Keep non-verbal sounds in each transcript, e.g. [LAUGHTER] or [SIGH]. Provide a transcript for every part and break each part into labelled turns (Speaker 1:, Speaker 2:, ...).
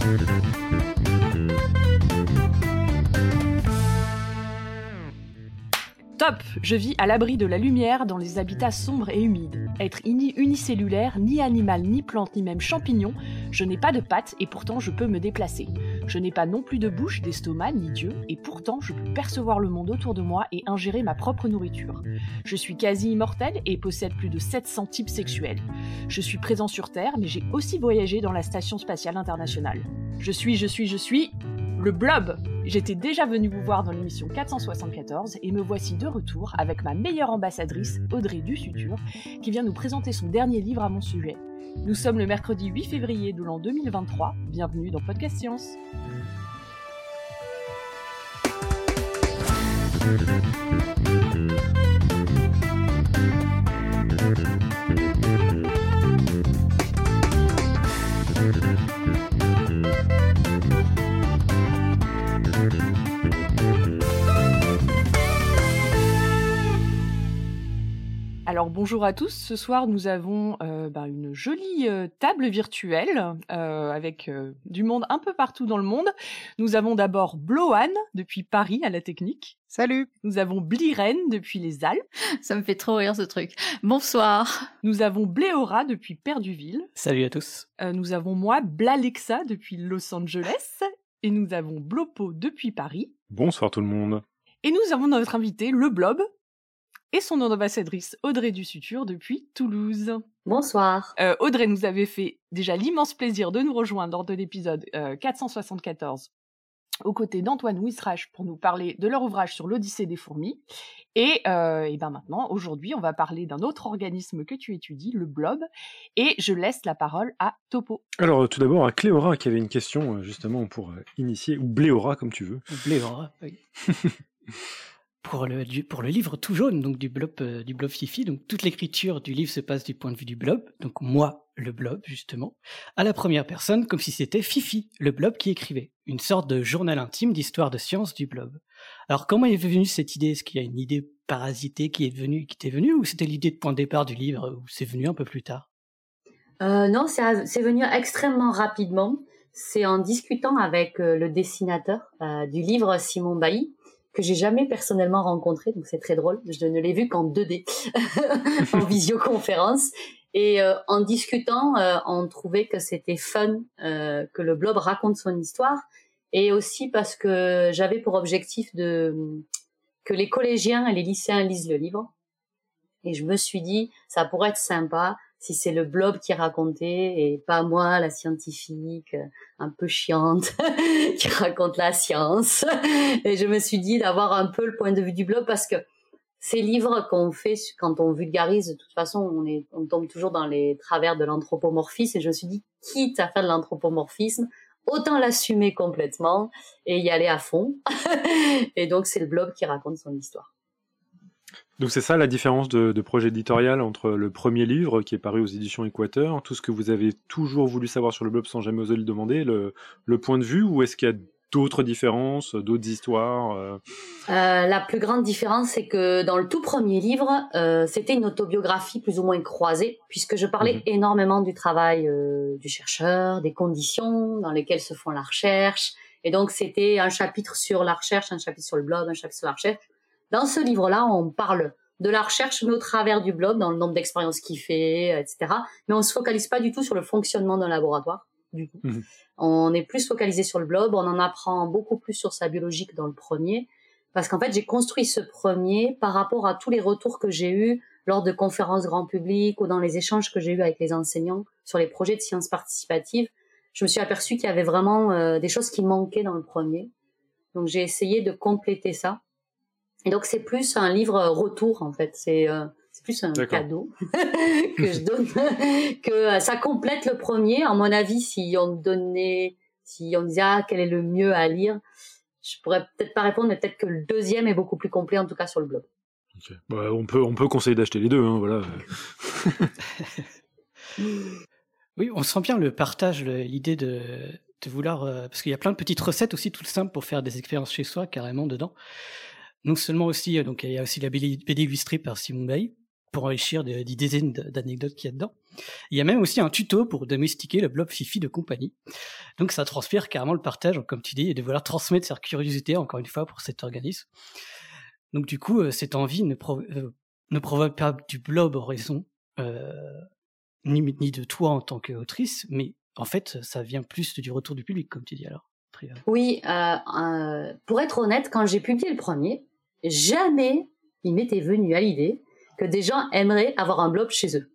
Speaker 1: Top Je vis à l'abri de la lumière dans les habitats sombres et humides. Être ni unicellulaire, ni animal, ni plante, ni même champignon, je n'ai pas de pattes et pourtant je peux me déplacer. Je n'ai pas non plus de bouche, d'estomac, ni d'yeux, et pourtant je peux percevoir le monde autour de moi et ingérer ma propre nourriture. Je suis quasi immortel et possède plus de 700 types sexuels. Je suis présent sur Terre, mais j'ai aussi voyagé dans la Station spatiale internationale. Je suis, je suis, je suis le blob J'étais déjà venu vous voir dans l'émission 474 et me voici de retour avec ma meilleure ambassadrice, Audrey Dussutur, qui vient nous présenter son dernier livre à mon sujet. Nous sommes le mercredi 8 février de l'an 2023. Bienvenue dans Podcast Science. Alors bonjour à tous, ce soir nous avons euh, ben, une jolie euh, table virtuelle euh, avec du monde un peu partout dans le monde. Nous avons d'abord Bloan depuis Paris à la technique.
Speaker 2: Salut
Speaker 1: Nous avons Bliren depuis les Alpes.
Speaker 3: Ça me fait trop rire ce truc. Bonsoir
Speaker 1: Nous avons Bléora depuis Perduville.
Speaker 4: Salut à tous
Speaker 1: Nous avons moi, Blalexa depuis Los Angeles. Et nous avons Blopo depuis Paris.
Speaker 5: Bonsoir tout le monde
Speaker 1: Et nous avons notre invité, le Blob, et son ambassadrice Audrey Dussutur depuis Toulouse.
Speaker 6: Bonsoir.
Speaker 1: Euh, Audrey nous avait fait déjà l'immense plaisir de nous rejoindre lors de l'épisode 474 aux côtés d'Antoine Wisrach pour nous parler de leur ouvrage sur l'Odyssée des fourmis. Et, euh, et ben maintenant, aujourd'hui, on va parler d'un autre organisme que tu étudies, le blob. Et je laisse la parole à Topo.
Speaker 5: Alors, tout d'abord, à Cléora qui avait une question euh, justement pour initier, ou Bléora comme tu veux.
Speaker 4: Bléora, oui. [LAUGHS] pour le, livre tout jaune, donc du blob, euh, du blob Fifi. Donc toute l'écriture du livre se passe du point de vue du blob, donc moi, le blob, justement, à la première personne, comme si c'était Fifi, le blob qui écrivait. Une sorte de journal intime d'histoire de science du blob. Alors comment est venue cette idée? Est-ce qu'il y a une idée parasitée qui est venue, qui t'est venue, ou c'était l'idée de point de départ du livre, ou c'est venu un peu plus tard?
Speaker 6: Euh, Non, c'est venu extrêmement rapidement. C'est en discutant avec euh, le dessinateur du livre, Simon Bailly, que j'ai jamais personnellement rencontré, donc c'est très drôle. Je ne l'ai vu qu'en 2D, [LAUGHS] en visioconférence. Et euh, en discutant, euh, on trouvait que c'était fun euh, que le blob raconte son histoire, et aussi parce que j'avais pour objectif de que les collégiens et les lycéens lisent le livre. Et je me suis dit, ça pourrait être sympa si c'est le blob qui racontait et pas moi, la scientifique, euh, un peu chiante, [LAUGHS] qui raconte la science. [LAUGHS] Et je me suis dit d'avoir un peu le point de vue du blob parce que ces livres qu'on fait quand on vulgarise, de toute façon, on, est, on tombe toujours dans les travers de l'anthropomorphisme. Et je me suis dit, quitte à faire de l'anthropomorphisme, autant l'assumer complètement et y aller à fond. [LAUGHS] et donc, c'est le blob qui raconte son histoire.
Speaker 5: Donc c'est ça la différence de, projet éditorial entre le premier livre qui est paru aux éditions Équateur, tout ce que vous avez toujours voulu savoir sur le blog sans jamais oser le demander, le, point de vue, ou est-ce qu'il y a d'autres différences, d'autres histoires euh?
Speaker 6: Euh, La plus grande différence, c'est que dans le tout premier livre, euh, c'était une autobiographie plus ou moins croisée, puisque je parlais mhm. énormément du travail du chercheur, des conditions dans lesquelles se font la recherche, et donc c'était un chapitre sur la recherche, un chapitre sur le blog, un chapitre sur la recherche, dans ce livre-là, on parle de la recherche, mais au travers du blog, dans le nombre d'expériences qu'il fait, etc. Mais on se focalise pas du tout sur le fonctionnement d'un laboratoire, du tout. Mhm. On est plus focalisé sur le blog, on en apprend beaucoup plus sur sa biologique dans le premier, parce qu'en fait, j'ai construit ce premier par rapport à tous les retours que j'ai eus lors de conférences grand public ou dans les échanges que j'ai eus avec les enseignants sur les projets de sciences participatives. Je me suis aperçu qu'il y avait vraiment euh, des choses qui manquaient dans le premier. Donc j'ai essayé de compléter ça donc c'est plus un livre retour en fait, c'est euh, c'est plus un cadeau [LAUGHS] que je donne, [LAUGHS] que euh, ça complète le premier. À mon avis, si on donnait, si on disait ah, quel est le mieux à lire, je pourrais peut-être pas répondre, mais peut-être que le deuxième est beaucoup plus complet en tout cas sur le blog.
Speaker 5: Bah, on peut on peut conseiller d'acheter les deux, hein, voilà. [LAUGHS]
Speaker 4: oui, on sent bien le partage, l'idée de de vouloir euh, parce qu'il y a plein de petites recettes aussi tout simples pour faire des expériences chez soi carrément dedans non seulement aussi, euh, donc il y a aussi la BD illustrée par Simon Bay, pour enrichir des, dizaines d'anecdotes qu'il y a dedans. Il y a même aussi un tuto pour domestiquer le blob Fifi de compagnie. Donc ça transpire carrément le partage, comme tu dis, et de vouloir transmettre sa curiosité, encore une fois, pour cet organisme. Donc du coup, euh, cette envie ne, euh, ne provoque pas du blob raison ni, ni de toi en tant qu'autrice, mais en fait, ça vient plus du retour du public, comme tu dis alors.
Speaker 6: Oui, pour être honnête, quand j'ai publié le premier, jamais il m'était venu à l'idée que des gens aimeraient avoir un blob chez eux.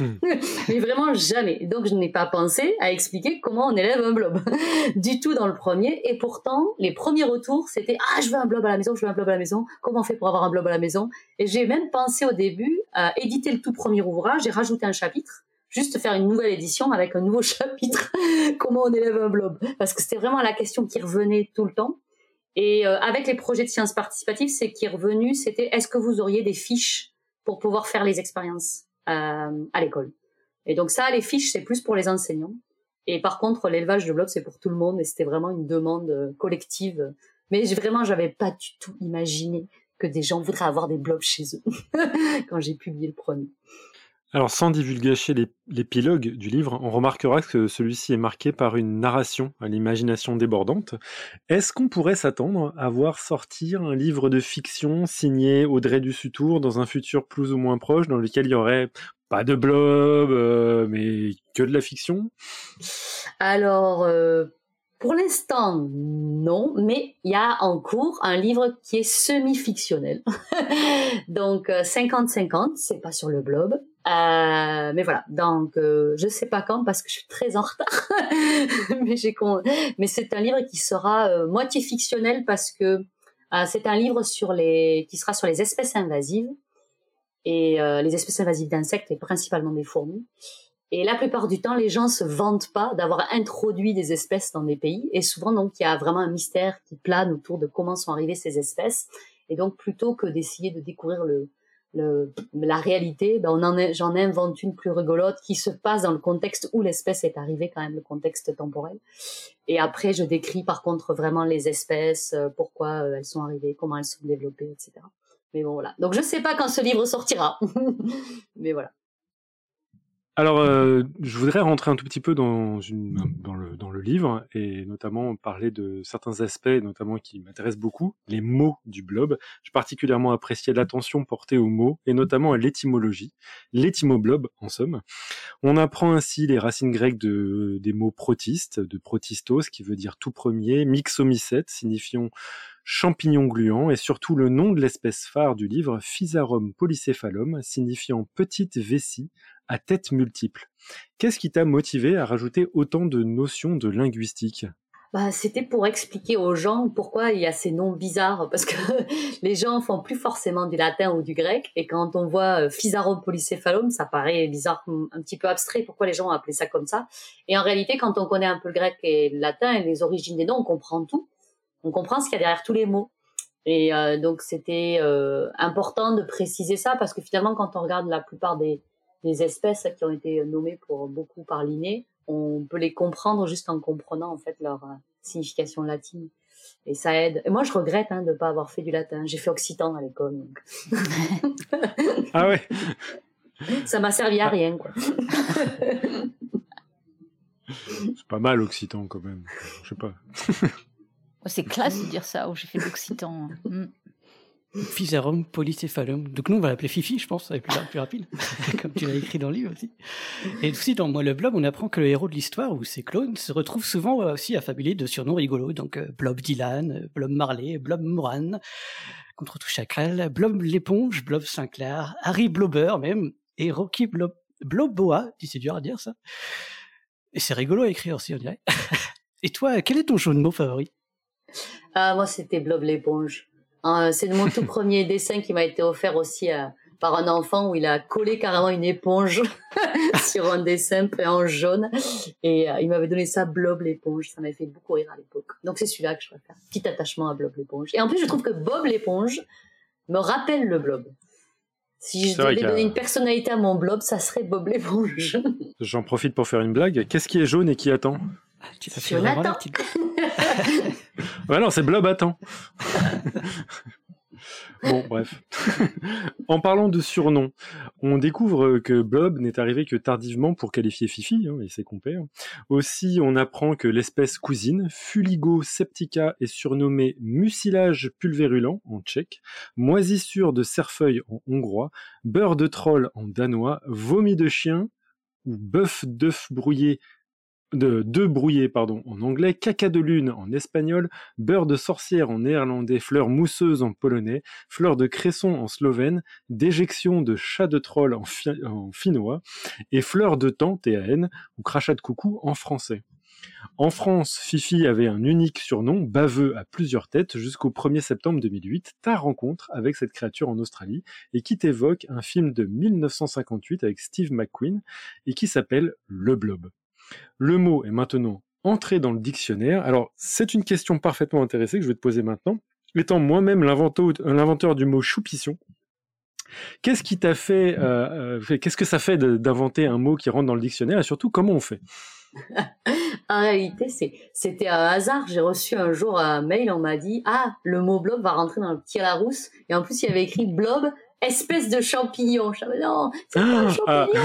Speaker 6: Hmm. [LAUGHS] mais vraiment jamais. Donc je n'ai pas pensé à expliquer comment on élève un blob [LAUGHS] du tout dans le premier. Et pourtant, les premiers retours, c'était ah je veux un blob à la maison, je veux un blob à la maison. Comment on fait pour avoir un blob à la maison? Et j'ai même pensé au début à éditer le tout premier ouvrage et rajouter un chapitre, juste faire une nouvelle édition avec un nouveau [LAUGHS] chapitre. comment on élève un blob? Parce que c'était vraiment la question qui revenait tout le temps. Et euh, avec les projets de sciences participatives, c'est qui est revenu, c'était est-ce que vous auriez des fiches pour pouvoir faire les expériences euh, à l'école? Et donc ça, les fiches, c'est plus pour les enseignants. Et par contre, l'élevage de blocs, c'est pour tout le monde. Et c'était vraiment une demande euh, collective. Mais vraiment, j'avais pas du tout imaginé que des gens voudraient avoir des blogs chez eux [LAUGHS] quand j'ai publié le premier.
Speaker 5: Alors, sans divulguer l'épilogue du livre, on remarquera que celui-ci est marqué par une narration à l'imagination débordante. Est-ce qu'on pourrait s'attendre à voir sortir un livre de fiction signé Audrey Dussutour dans un futur plus ou moins proche dans lequel il y aurait pas de blob, euh, mais que de la fiction?
Speaker 6: Alors, euh, pour l'instant, non, mais il y a en cours un livre qui est semi-fictionnel. [LAUGHS] Donc, 50-50, euh, c'est pas sur le blob. Euh, mais voilà, donc euh, je sais pas quand parce que je suis très en retard. [LAUGHS] mais j'ai mais c'est un livre qui sera euh, moitié fictionnel parce que euh, c'est un livre sur les qui sera sur les espèces invasives et les espèces invasives d'insectes et principalement des fourmis. Et la plupart du temps, les gens se vantent pas d'avoir introduit des espèces dans des pays et souvent donc il y a vraiment un mystère qui plane autour de comment sont arrivées ces espèces. Et donc plutôt que d'essayer de découvrir le le, la réalité, ben en j'en invente une plus rigolote qui se passe dans le contexte où l'espèce est arrivée, quand même le contexte temporel. Et après, je décris par contre vraiment les espèces, euh, pourquoi euh, elles sont arrivées, comment elles sont développées, etc. Mais bon voilà. Donc je sais pas quand ce livre sortira, [LAUGHS] mais voilà.
Speaker 5: Alors, euh, je voudrais rentrer un tout petit peu dans, une, dans, le, dans le livre et notamment parler de certains aspects, notamment qui m'intéressent beaucoup, les mots du blob. J'ai particulièrement apprécié l'attention portée aux mots et notamment à l'étymologie, l'étymoblob en somme. On apprend ainsi les racines grecques de, des mots protistes, de protistos qui veut dire tout premier, mixomycète signifiant champignon gluant et surtout le nom de l'espèce phare du livre, Physarum polycéphalum, signifiant petite vessie à tête multiple. Qu'est-ce qui t'a motivé à rajouter autant de notions de linguistique?
Speaker 6: Bah, c'était pour expliquer aux gens pourquoi il y a ces noms bizarres, parce que [LAUGHS] les gens font plus forcément du latin ou du grec, et quand on voit euh, Physarum polycéphalum, ça paraît bizarre, un petit peu abstrait, pourquoi les gens ont appelé ça comme ça? Et en réalité, quand on connaît un peu le grec et le latin et les origines des noms, on comprend tout. On comprend ce qu'il y a derrière tous les mots. Et euh, donc c'était euh, important de préciser ça, parce que finalement, quand on regarde la plupart des, des espèces qui ont été nommées pour beaucoup par Linné, on peut les comprendre juste en comprenant en fait leur euh, signification latine. Et ça aide. Et moi, je regrette hein, de ne pas avoir fait du latin. J'ai fait occitan à l'école. [LAUGHS]
Speaker 5: ah ouais
Speaker 6: Ça m'a servi à rien, quoi. [LAUGHS]
Speaker 5: C'est pas mal occitan quand même. Je sais pas. [LAUGHS]
Speaker 3: C'est classe de dire ça. Oh, j'ai fait l'occitan.
Speaker 4: Physarum polycéphalum. Donc nous, on va l'appeler Fifi, je pense, ça va être plus, rapide, [LAUGHS] comme tu l'as écrit dans le livre aussi. Et aussi, dans Moi le Blob, on apprend que le héros de l'histoire, ou ses clones, se retrouve souvent euh, aussi affabulé de surnoms rigolos. Donc euh, Blob Dylan, euh, Blob Marley, Blob Moran, contre tout chacal, Blob l'éponge, Blob Sinclair, Harry Blobber même, et Rocky Blob, Bloboa, c'est dur à dire ça. Et c'est rigolo à écrire aussi, on dirait. [LAUGHS] et toi, quel est ton jeu de mots favori?
Speaker 6: Ah, Moi, c'était Blob l'éponge. Hein, c'est mon tout premier dessin qui m'a été offert aussi euh, par un enfant où il a collé carrément une éponge [LAUGHS] sur un dessin peint en jaune. Et euh, il m'avait donné ça Blob l'éponge. Ça m'avait fait beaucoup rire à l'époque. Donc c'est celui-là que je préfère. Petit attachement à Blob l'éponge. Et en plus je trouve que Bob l'éponge me rappelle le Blob. Si je devais donner une personnalité à mon blob, ça serait Bob l'éponge. [LAUGHS]
Speaker 5: J'en profite pour faire une blague. Qu'est-ce qui est jaune et qui attend?
Speaker 6: Tu Jonathan. [LAUGHS]
Speaker 5: ouais, non, c'est Blob attend. [LAUGHS] Bon, bref. [LAUGHS] en parlant de surnoms, on découvre que Blob n'est arrivé que tardivement pour qualifier Fifi hein, et ses compères. Aussi, on apprend que l'espèce cousine, Fuligo septica, est surnommée mucilage pulvérulent en tchèque, moisissure de cerfeuil en hongrois, beurre de troll en danois, vomi de chien ou bœuf d'œuf brouillé de deux brouillés pardon, en anglais, caca de lune en espagnol, beurre de sorcière en néerlandais, fleurs mousseuses en polonais, fleurs de cresson en slovène, déjection de chat de troll en, finnois, et fleurs de temps, TAN, ou crachat de coucou en français. En France, Fifi avait un unique surnom, baveux à plusieurs têtes, jusqu'au 1er septembre 2008, ta rencontre avec cette créature en Australie, et qui t'évoque un film de 1958 avec Steve McQueen, et qui s'appelle Le Blob. Le mot est maintenant entré dans le dictionnaire. Alors, c'est une question parfaitement intéressée que je vais te poser maintenant. Étant moi-même l'inventeur du mot choupisson, qu'est-ce qui t'a fait, euh, euh, qu'est-ce que ça fait d'inventer un mot qui rentre dans le dictionnaire et surtout comment on fait? [LAUGHS]
Speaker 6: En réalité, c'était un hasard. J'ai reçu un jour un mail, on m'a dit Ah, le mot blob va rentrer dans le petit Larousse. Et en plus, il y avait écrit blob espèce de champignon. Je savais, non, c'est pas un ah. champignon.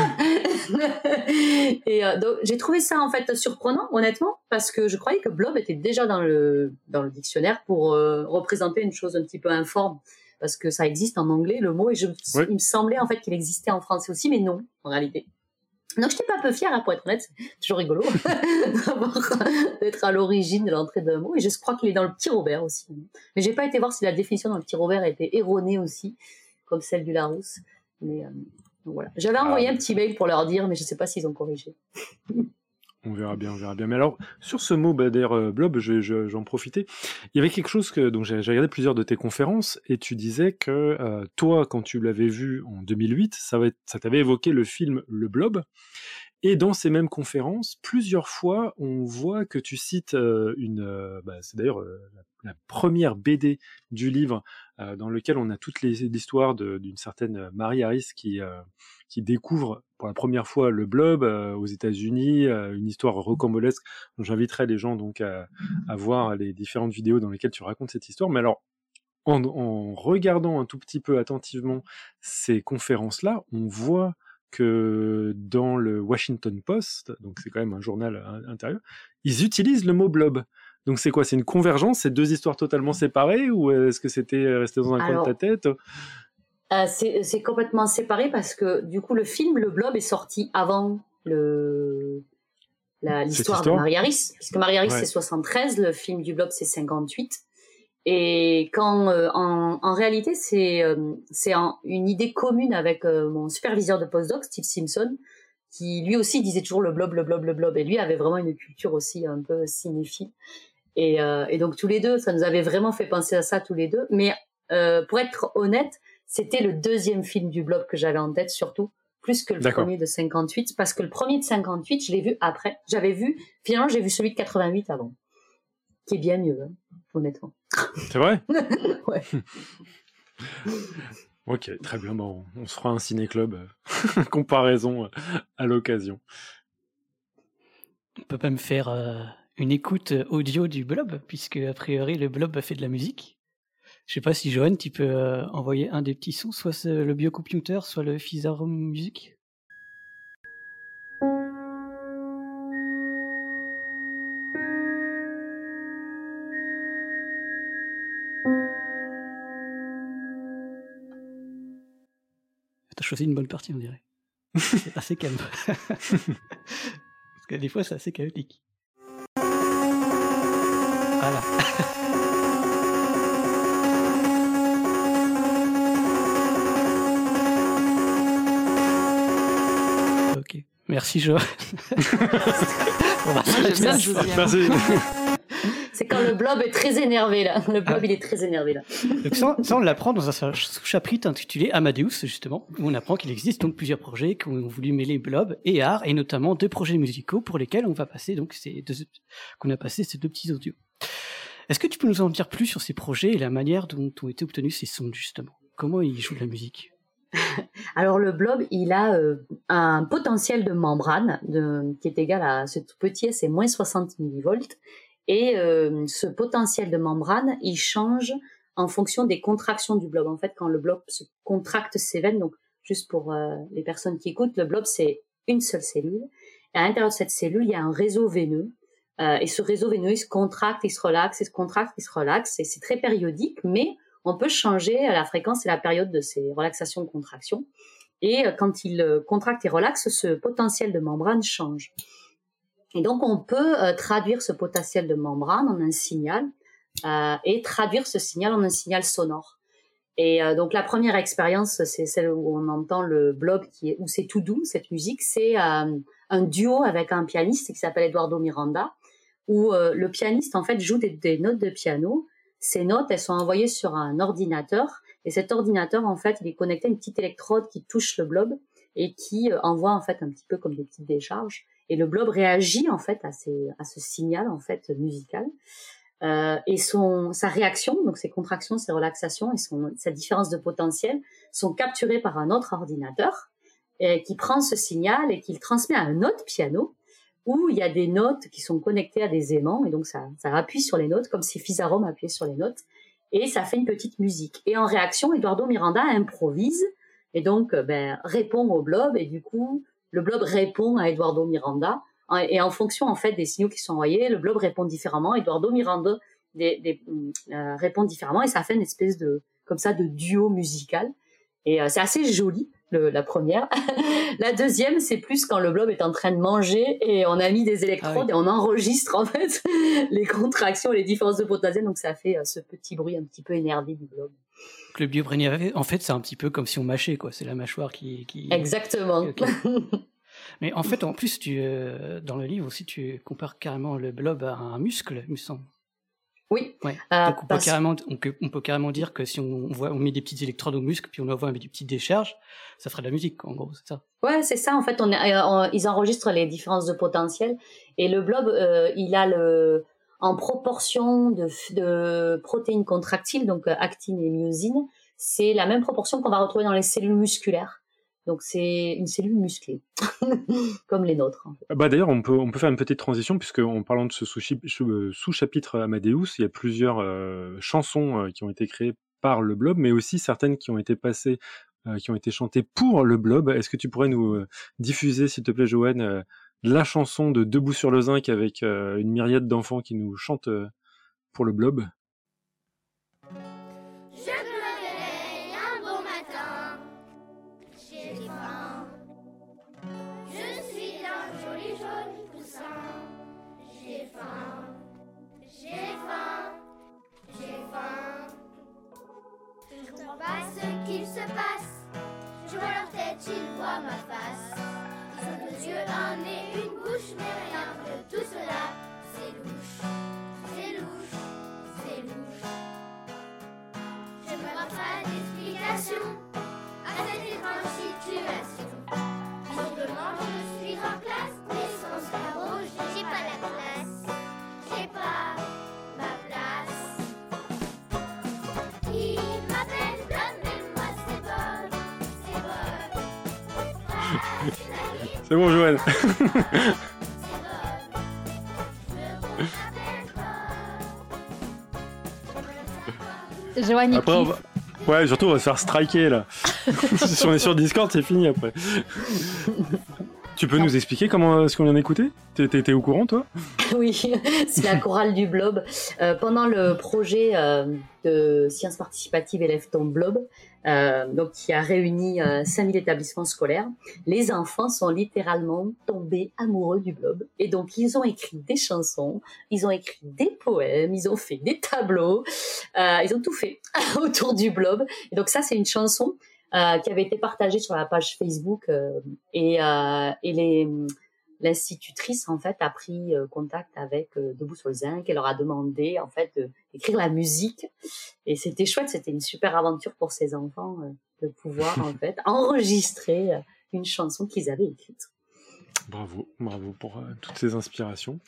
Speaker 6: [LAUGHS] et euh, donc, j'ai trouvé ça en fait surprenant, honnêtement, parce que je croyais que blob était déjà dans le dans le dictionnaire pour euh, représenter une chose un petit peu informe, parce que ça existe en anglais le mot, et je, il me semblait en fait qu'il existait en français aussi, mais non, en réalité. Donc j'étais pas un peu fière, hein, pour être honnête, c'est toujours rigolo [LAUGHS] d'être à l'origine de l'entrée d'un mot. Et je crois qu'il est dans le petit Robert aussi. Mais j'ai pas été voir si la définition dans le petit Robert était erronée aussi comme celle du Larousse. Mais euh, voilà. J'avais ah, envoyé un petit mail pour leur dire, mais je ne sais pas s'ils ont corrigé. [LAUGHS]
Speaker 5: On verra bien, on verra bien. Mais alors, sur ce mot, bah, d'ailleurs, euh, Blob, j'en profitais. Il y avait quelque chose que, donc j'ai regardé plusieurs de tes conférences et tu disais que euh, toi, quand tu l'avais vu en 2008, ça, ça t'avait évoqué le film Le Blob. Et dans ces mêmes conférences, plusieurs fois, on voit que tu cites une, bah, c'est d'ailleurs la, première BD du livre dans lequel on a toute l'histoire d'une certaine Marie Harris qui qui découvre pour la première fois le blob aux États-Unis, une histoire rocambolesque. J'inviterai les gens donc à, voir les différentes vidéos dans lesquelles tu racontes cette histoire. Mais alors, en, en regardant un tout petit peu attentivement ces conférences-là, on voit que dans le Washington Post, donc c'est quand même un journal intérieur, ils utilisent le mot blob. Donc c'est quoi? C'est une convergence? C'est deux histoires totalement séparées? Ou est-ce que c'était resté dans un coin de ta tête?
Speaker 6: euh, C'est complètement séparé parce que du coup le film Le Blob est sorti avant le l'histoire de Marie Harris, puisque Marie Harris c'est 73, le film du Blob c'est 58. Et quand, euh, en, en, réalité, c'est euh, c'est une idée commune avec euh, mon superviseur de postdoc, Steve Simpson, qui lui aussi disait toujours le blob, le blob, le blob, et lui avait vraiment une culture aussi un peu cinéphile. Et, et donc tous les deux, ça nous avait vraiment fait penser à ça tous les deux. Mais pour être honnête, c'était le deuxième film du blob que j'avais en tête surtout, plus que le premier de 58, parce que le premier de 58, je l'ai vu après. J'avais vu, finalement, j'ai vu celui de 88 avant, qui est bien mieux, hein, honnêtement. [LAUGHS]
Speaker 5: C'est vrai? [LAUGHS]
Speaker 6: Ouais. [LAUGHS]
Speaker 5: ok, très bien. Bon, on se fera un ciné-club euh, comparaison euh, à l'occasion.
Speaker 4: On peut pas me faire euh, une écoute audio du blob, puisque a priori le blob a fait de la musique. Je sais pas si Johan, tu peux envoyer un des petits sons, soit le biocomputer, soit le Physarum Music. choisi une bonne partie, on dirait. [LAUGHS] c'est assez calme. [LAUGHS] Parce que des fois, c'est assez chaotique. Voilà. [LAUGHS] ok. Merci, Jo. [LAUGHS]
Speaker 6: on va Merci. [LAUGHS] C'est quand le blob est très énervé là. Le blob, ah. il est très énervé là.
Speaker 4: Donc ça, on l'apprend dans un chapitre intitulé Amadeus, justement, où on apprend qu'il existe donc plusieurs projets qui ont voulu mêler blob et art, et notamment deux projets musicaux pour lesquels on va passer donc ces deux, qu'on a passé ces deux petits audios. Est-ce que tu peux nous en dire plus sur ces projets et la manière dont ont été obtenus ces sons, justement? Comment ils jouent de la musique? [LAUGHS]
Speaker 6: Alors le blob, il a euh, un potentiel de membrane qui est égal à ce tout petit, c'est moins 60 millivolts, et euh, ce potentiel de membrane, il change en fonction des contractions du blob. En fait, quand le blob se contracte ses veines, donc juste pour euh, les personnes qui écoutent, le blob c'est une seule cellule. Et à l'intérieur de cette cellule, il y a un réseau veineux. Euh, et ce réseau veineux, il se contracte, il se relaxe, il se contracte, il se relaxe. Et c'est très périodique, mais on peut changer la fréquence et la période de ces relaxations-contractions. Et euh, quand il euh, contracte et relaxe, ce potentiel de membrane change. Et donc, on peut traduire ce potentiel de membrane en un signal et traduire ce signal en un signal sonore. Et donc, la première expérience, c'est celle où on entend le blob, qui où c'est tout doux, cette musique. C'est un duo avec un pianiste qui s'appelle Eduardo Miranda, où le pianiste, en fait, joue des, des notes de piano. Ces notes, elles sont envoyées sur un ordinateur et cet ordinateur, en fait, il est connecté à une petite électrode qui touche le blob et qui euh, envoie en fait un petit peu comme des petites décharges. Et le blob réagit en fait à, ces, à ce signal en fait musical. Euh, et son, sa réaction, donc ses contractions, ses relaxations et son, sa différence de potentiel sont capturées par un autre ordinateur et qui prend ce signal et qui le transmet à un autre piano où il y a des notes qui sont connectées à des aimants et donc ça, ça appuie sur les notes comme si Fisarom appuyait sur les notes et ça fait une petite musique. Et en réaction, Eduardo Miranda improvise et donc euh, ben, répond au blob et du coup le blob répond à Eduardo Miranda et en fonction en fait des signaux qui sont envoyés, le blob répond différemment. Eduardo Miranda des, des, euh, répond différemment et ça fait une espèce de comme ça de duo musical et euh, c'est assez joli la première. [LAUGHS] la deuxième, c'est plus quand le blob est en train de manger et on a mis des électrodes ah et on enregistre en fait [LAUGHS] les contractions, les différences de potentiel, donc ça fait euh, ce petit bruit un petit peu énervé du blob.
Speaker 4: Le biobrainier, en fait, c'est un petit peu comme si on mâchait, quoi. C'est la mâchoire qui. qui...
Speaker 6: Exactement. [LAUGHS]
Speaker 4: Mais en fait, en plus, tu, euh, dans le livre aussi, tu compares carrément le blob à un muscle, il me semble.
Speaker 6: Oui.
Speaker 4: Euh, on, peut carrément, on, peut, carrément dire que si on, voit, on met des petites électrodes au muscle, puis on envoie des petites décharges, ça ferait de la musique, en gros, c'est ça.
Speaker 6: Ouais, c'est ça. En fait, on, euh, ils enregistrent les différences de potentiel et le blob, euh, il a le, en proportion de, de protéines contractiles, donc actine et myosine, c'est la même proportion qu'on va retrouver dans les cellules musculaires. Donc c'est une cellule musclée, [LAUGHS] comme les nôtres.
Speaker 5: Bah d'ailleurs, on peut, on peut faire une petite transition, puisque en parlant de ce euh, sous-chapitre Amadeus, il y a plusieurs euh, chansons euh, qui ont été créées par le blob, mais aussi certaines qui ont été passées, qui ont été chantées pour le blob. Est-ce que tu pourrais nous diffuser, s'il te plaît, Joanne, la chanson de Debout sur le zinc avec une myriade d'enfants qui nous chantent pour le blob?
Speaker 2: Ma face. Ils ont deux yeux, un nez, une bouche, mais rien de tout cela. C'est louche, c'est louche, c'est louche. Je me rends pas d'explication à cette étrange situation. Demandé je suis en
Speaker 5: C'est bon, Joël.
Speaker 3: Joanne, après,
Speaker 5: Ouais, surtout, on va se faire striker là. [LAUGHS] si on est sur Discord, c'est fini après. Tu peux nous expliquer comment est-ce qu'on vient d'écouter? T'étais au courant, toi? [LAUGHS]
Speaker 6: Oui, [LAUGHS] c'est la chorale du Blob. Euh, pendant le projet euh, de sciences participatives Élève ton Blob, euh, donc qui a réuni 5000 établissements scolaires, les enfants sont littéralement tombés amoureux du Blob. Et donc, ils ont écrit des chansons, ils ont écrit des poèmes, ils ont fait des tableaux, ils ont tout fait [LAUGHS] autour du Blob. Et donc, ça, c'est une chanson euh, qui avait été partagé sur la page Facebook euh, et, euh, et l'institutrice en fait a pris contact avec Debout sur le zinc et leur a demandé en fait d'écrire la musique et c'était chouette c'était une super aventure pour ces enfants de pouvoir en [LAUGHS] fait enregistrer une chanson qu'ils avaient écrite
Speaker 5: Bravo, bravo pour toutes ces inspirations.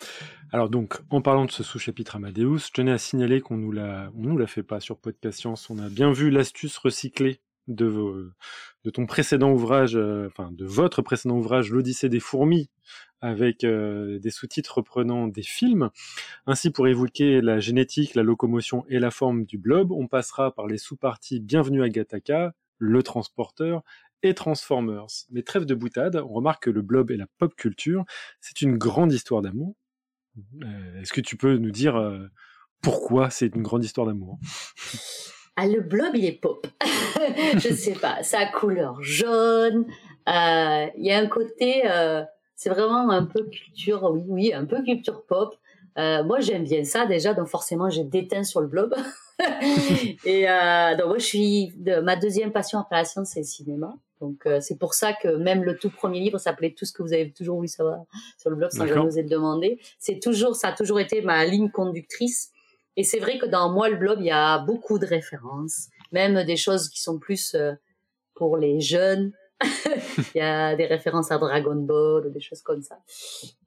Speaker 5: Alors donc, en parlant de ce sous-chapitre Amadeus, je tenais à signaler qu'on nous l'a, on nous l'a fait pas sur Podcast Science. On a bien vu l'astuce recyclée de, de ton précédent ouvrage, euh, enfin de votre précédent ouvrage, L'Odyssée des fourmis, avec euh, des sous-titres reprenant des films. Ainsi, pour évoquer la génétique, la locomotion et la forme du blob, on passera par les sous-parties Bienvenue à Gattaca, Le Transporteur et Transformers. Mais trêve de boutade, on remarque que le blob et la pop culture, c'est une grande histoire d'amour. Euh, Est-ce que tu peux nous dire pourquoi c'est une grande histoire d'amour?
Speaker 6: Ah, le blob, il est pop. [LAUGHS] je sais pas, sa couleur jaune. euh, Il y a un côté, euh, c'est vraiment un peu culture, oui, oui, un peu culture pop. Euh, moi, j'aime bien ça déjà, donc forcément, j'ai déteint sur le blob. [LAUGHS] Et euh, donc moi, je suis de, ma deuxième passion après la science, c'est le cinéma. Donc euh, c'est pour ça que même le tout premier livre s'appelait Tout ce que vous avez toujours voulu savoir sur le blog sans jamais oser le demander. C'est toujours, ça a toujours été ma ligne conductrice. Et c'est vrai que dans moi le blog, il y a beaucoup de références, même des choses qui sont plus euh, pour les jeunes. [LAUGHS] il y a des références à Dragon Ball, des choses comme ça.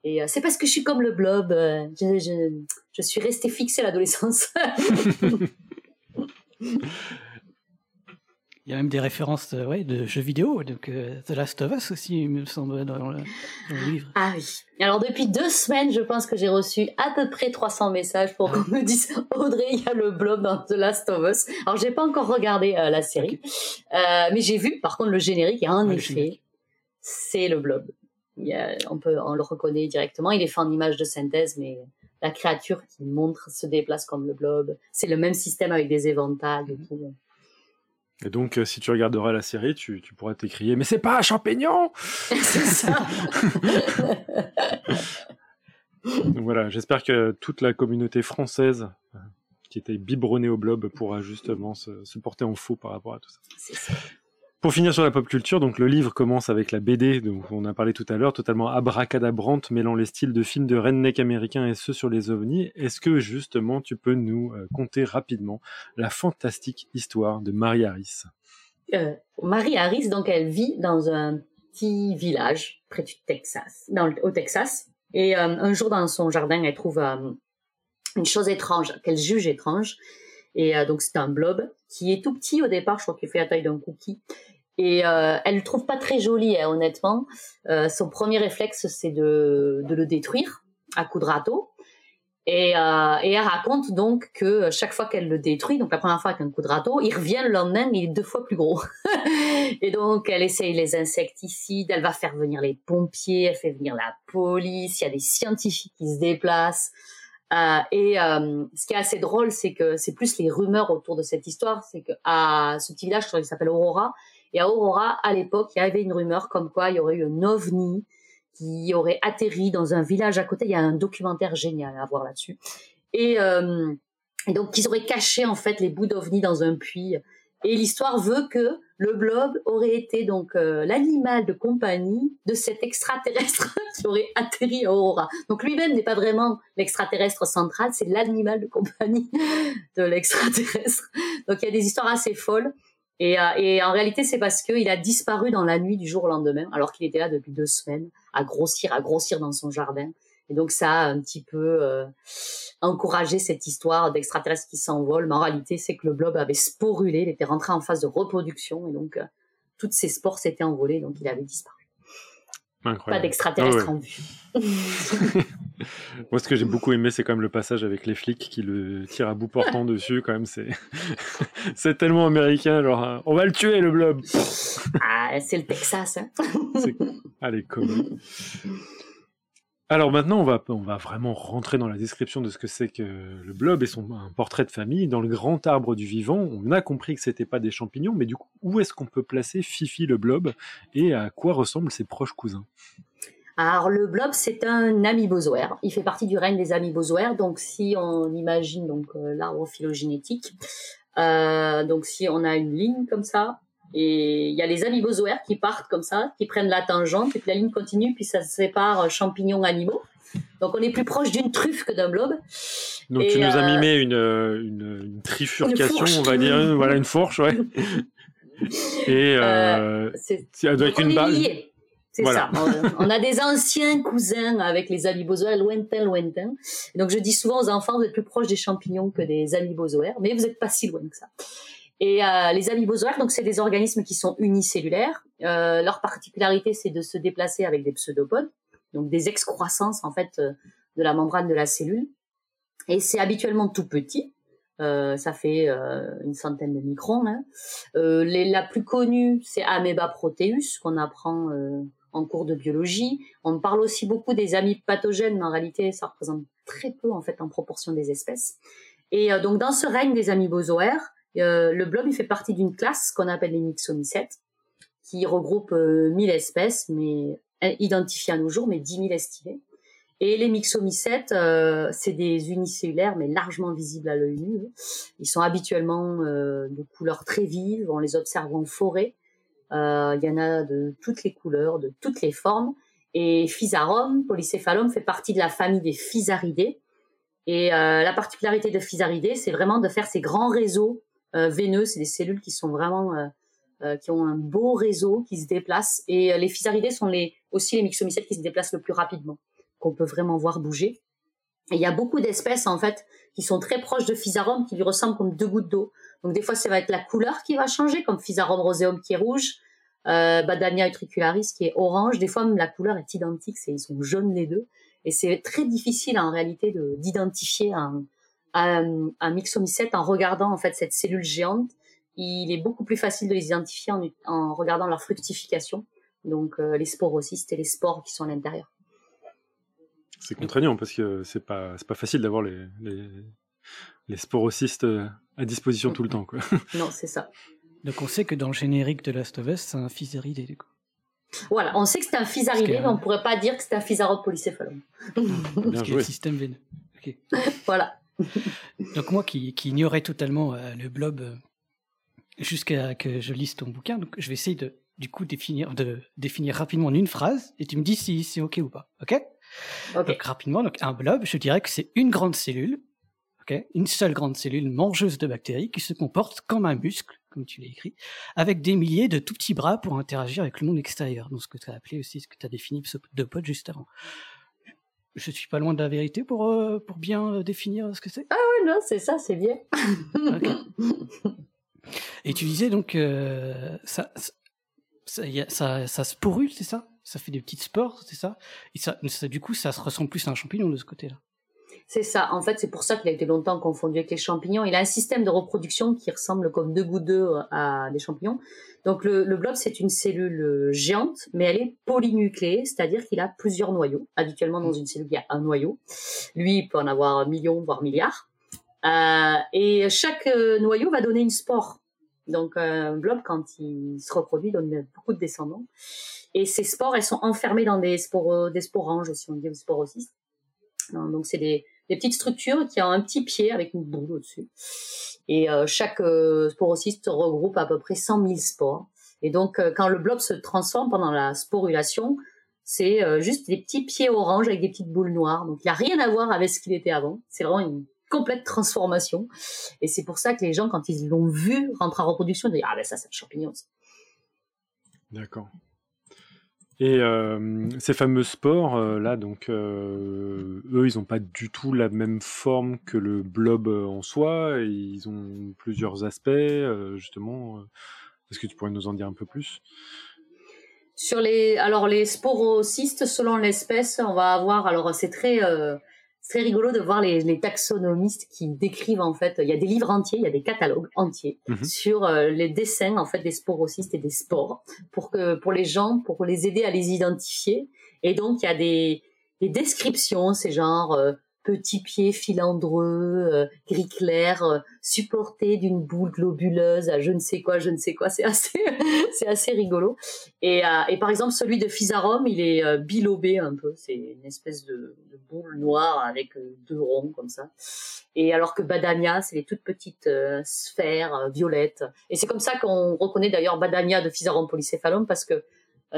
Speaker 6: Et euh, c'est parce que je suis comme le blob, euh, je, je suis restée fixée à l'adolescence. [LAUGHS]
Speaker 4: Il y a même des références euh, ouais, de jeux vidéo, donc euh, The Last of Us aussi, il me semble, dans le, dans le livre.
Speaker 6: Ah oui. Alors depuis deux semaines, je pense que j'ai reçu à peu près 300 messages pour qu'on me dise Audrey, il y a le blob dans The Last of Us. Alors j'ai pas encore regardé euh, la série, Euh, mais j'ai vu par contre le générique et en
Speaker 4: Ouais,
Speaker 6: effet, c'est le blob. Il y a- on peut, on le reconnaît directement. Il est fait en image de synthèse, mais la créature qui montre se déplace comme le blob. C'est le même système avec des éventails et tout.
Speaker 5: Et donc, euh, si tu regarderas la série, tu, pourras t'écrier Mais c'est pas un champignon
Speaker 6: c'est ça.
Speaker 5: Donc voilà, j'espère que toute la communauté française euh, qui était biberonnée au blob pourra justement se, se porter en faux par rapport à tout ça.
Speaker 6: c'est ça.
Speaker 5: Pour finir sur la pop culture, donc le livre commence avec la BD, dont on a parlé tout à l'heure, totalement abracadabrante, mêlant les styles de films de redneck américains et ceux sur les ovnis. Est-ce que justement tu peux nous euh, conter rapidement la fantastique histoire de Mary Harris?
Speaker 6: Euh, Marie Harris, donc, elle vit dans un petit village près du Texas, au Texas. Et euh, un jour, dans son jardin, elle trouve une chose étrange qu'elle juge étrange. Et euh, donc, c'est un blob qui est tout petit au départ. Je crois qu'il fait la taille d'un cookie. Et euh, elle le trouve pas très joli, hein, honnêtement. Euh, son premier réflexe, c'est de, le détruire à coups de râteau. Et, euh, et elle raconte donc que chaque fois qu'elle le détruit, donc la première fois avec un coup de râteau, il revient le lendemain, il est deux fois plus gros. [LAUGHS] et donc elle essaye les insecticides, elle va faire venir les pompiers, elle fait venir la police, il y a des scientifiques qui se déplacent. Euh, et euh, ce qui est assez drôle, c'est que c'est plus les rumeurs autour de cette histoire, c'est que à ce petit village, qu'il s'appelle Aurora, et à Aurora, à l'époque, il y avait une rumeur comme quoi il y aurait eu un ovni qui aurait atterri dans un village à côté. Il y a un documentaire génial à voir là-dessus. Et, euh, et donc, ils auraient caché en fait les bouts d'ovni dans un puits. Et l'histoire veut que le blob aurait été donc euh, l'animal de compagnie de cet extraterrestre [LAUGHS] qui aurait atterri à Aurora. Donc lui-même n'est pas vraiment l'extraterrestre central, c'est l'animal de compagnie [LAUGHS] de l'extraterrestre. Donc il y a des histoires assez folles. Et, euh, et en réalité, c'est parce qu'il a disparu dans la nuit du jour au lendemain, alors qu'il était là depuis deux semaines, à grossir, à grossir dans son jardin. Et donc ça a un petit peu euh, encouragé cette histoire d'extraterrestre qui s'envole. Mais en réalité, c'est que le blob avait sporulé, il était rentré en phase de reproduction, et donc euh, toutes ses spores s'étaient envolées, donc il avait disparu. Pas
Speaker 5: Incroyable.
Speaker 6: d'extraterrestre
Speaker 5: Ah ouais.
Speaker 6: en vue. [LAUGHS]
Speaker 5: Moi, ce que j'ai beaucoup aimé, c'est quand même le passage avec les flics qui le tirent à bout portant [LAUGHS] dessus. Quand même, c'est [LAUGHS] c'est tellement américain. Genre, hein, on va le tuer, le blob.
Speaker 6: Ah, c'est le Texas. Hein.
Speaker 5: C'est- Allez, commode. Alors maintenant, on va, vraiment rentrer dans la description de ce que c'est que le blob et son portrait de famille. Dans le grand arbre du vivant, on a compris que c'était pas des champignons, mais du coup, où est-ce qu'on peut placer Fifi le blob et à quoi ressemblent ses proches cousins?
Speaker 6: Alors le blob, c'est un amibozoaire. Il fait partie du règne des amibozoaires. Donc si on imagine donc euh, l'arbre phylogénétique, euh, donc si on a une ligne comme ça, et il y a les amibozoaires qui partent comme ça, qui prennent la tangente, et puis la ligne continue, puis ça se sépare euh, champignons animaux. Donc on est plus proche d'une truffe que d'un blob.
Speaker 5: Donc
Speaker 6: Et,
Speaker 5: tu nous as
Speaker 6: euh,
Speaker 5: mimé une, euh, une, une trifurcation, on va dire, voilà une fourche, ouais. [LAUGHS] Et euh, avec
Speaker 6: Donc, on
Speaker 5: une balle.
Speaker 6: C'est
Speaker 5: Voilà.
Speaker 6: ça. On, on a des anciens cousins avec les amibozoaires lointains, lointains. Donc je dis souvent aux enfants, vous êtes plus proches des champignons que des amibozoaires, mais vous n'êtes pas si loin que ça. Et euh, les amoebozoaires, donc c'est des organismes qui sont unicellulaires. Euh, leur particularité, c'est de se déplacer avec des pseudopodes, donc des excroissances en fait euh, de la membrane de la cellule. Et c'est habituellement tout petit. Euh, ça fait euh, une centaine de microns. Hein. Euh, les, la plus connue, c'est Amoeba proteus, qu'on apprend en cours de biologie. On parle aussi beaucoup des amibes pathogènes, mais en réalité, ça représente très peu en fait en proportion des espèces. Et donc dans ce règne des amibozoaires, le blob il fait partie d'une classe qu'on appelle les myxomycètes, qui regroupe 1000 espèces, mais identifiées à nos jours, mais 10 000 estimées. Et les myxomycètes, euh, c'est des unicellulaires, mais largement visibles à l'œil nu. Ils sont habituellement euh, de couleurs très vives, on les observe en forêt. Euh, il y en a de toutes les couleurs, de toutes les formes. Et Physarum, polycéphalum, fait partie de la famille des Physaridés. Et euh, la particularité de Physaridés, c'est vraiment de faire ces grands réseaux euh, veineux. C'est des cellules qui sont vraiment qui ont un beau réseau, qui se déplacent. Et les Physaridés sont les, aussi les myxomycètes qui se déplacent le plus rapidement qu'on peut vraiment voir bouger. Et il y a beaucoup d'espèces en fait qui sont très proches de Physarum, qui lui ressemblent comme deux gouttes d'eau. Donc des fois, ça va être la couleur qui va changer, comme Physarum roseum qui est rouge, euh, Badania utricularis qui est orange. Des fois, même la couleur est identique, c'est ils sont jaunes les deux. Et c'est très difficile en réalité d'identifier un, un, un myxomycète en regardant en fait cette cellule géante. Il est beaucoup plus facile de les identifier en, en regardant leur fructification, donc euh, les sporocystes et les spores qui sont à l'intérieur.
Speaker 5: C'est contraignant parce que c'est pas c'est pas facile d'avoir les, les, les sporocystes euh, à disposition tout le temps quoi. [LAUGHS]
Speaker 6: Non, c'est ça.
Speaker 4: Donc on sait que dans le générique de Last of Us, c'est un physaridé du coup.
Speaker 6: Voilà, on sait que c'est un physaridé, que... mais on pourrait pas dire que c'est un physarode polycéphalum. [LAUGHS]
Speaker 4: Bien joué. Le système veineux. Okay. [LAUGHS]
Speaker 6: voilà. [LAUGHS]
Speaker 4: Donc moi qui, qui ignorais totalement euh, le blob euh, jusqu'à que je lise ton bouquin, donc je vais essayer de du coup définir de définir rapidement en une phrase et tu me dis si c'est ok ou pas. Ok?
Speaker 6: Okay.
Speaker 4: Donc rapidement, donc un blob, je dirais que c'est une grande cellule, okay une seule grande cellule mangeuse de bactéries qui se comporte comme un muscle, comme tu l'as écrit, avec des milliers de tout petits bras pour interagir avec le monde extérieur. Donc ce que tu as appelé aussi, ce que tu as défini de pod juste avant. Je suis pas loin de la vérité pour, euh, pour bien définir ce que c'est.
Speaker 6: Ah oui, non, c'est ça, c'est bien.
Speaker 4: okay. [LAUGHS] Et tu disais donc euh, ça, ça, ça, ça sporule, c'est ça? Ça fait des petites spores, c'est ça? Et ça, ça, du coup, ça se ressemble plus à un champignon de ce côté-là?
Speaker 6: C'est ça. En fait, c'est pour ça qu'il a été longtemps confondu avec les champignons. Il a un système de reproduction qui ressemble comme deux gouttes d'eau à des champignons. Donc, le, blob, c'est une cellule géante, mais elle est polynucléée, c'est-à-dire qu'il a plusieurs noyaux. Habituellement, dans une cellule, il y a un noyau. Lui, il peut en avoir millions, voire milliards. Euh, et chaque noyau va donner une spore. Donc, un blob, quand il se reproduit, donne beaucoup de descendants. Et ces spores, elles sont enfermées dans des, sporo, des sporanges aussi, on dit sporocystes. Donc, c'est des, des, petites structures qui ont un petit pied avec une boule au-dessus. Et euh, chaque euh, regroupe à peu près 100 000 spores. Et donc, euh, quand le blob se transforme pendant la sporulation, c'est euh, juste des petits pieds orange avec des petites boules noires. Donc, il n'y a rien à voir avec ce qu'il était avant. C'est vraiment une complète transformation. Et c'est pour ça que les gens, quand ils l'ont vu rentrer en reproduction, ils disent Ah ben ça, c'est un champignon.
Speaker 5: D'accord. Et euh, ces fameux spores, euh, là, donc, euh, eux, ils n'ont pas du tout la même forme que le blob en soi. Ils ont plusieurs aspects, justement. Est-ce que tu pourrais nous en dire un peu plus?
Speaker 6: Sur les, alors les sporocystes, selon l'espèce, on va avoir, alors c'est très, c'est rigolo de voir les, les, taxonomistes qui décrivent en fait, il y a des livres entiers, il y a des catalogues entiers
Speaker 5: Mhm.
Speaker 6: mmh. sur euh, les dessins en fait des sporocystes et des spores pour que pour les gens, pour les aider à les identifier. Et donc il y a des, des descriptions, c'est genre euh, petit pied filandreux, euh, gris clair, euh, supporté d'une boule globuleuse à je ne sais quoi, je ne sais quoi. C'est assez, [LAUGHS] c'est assez rigolo. Et, euh, et, par exemple, celui de Physarum, il est euh, bilobé un peu. C'est une espèce de, boule noire avec deux ronds comme ça. Et alors que Badania, c'est les toutes petites sphères violettes. Et c'est comme ça qu'on reconnaît d'ailleurs Badania de Physarum polycéphalum parce que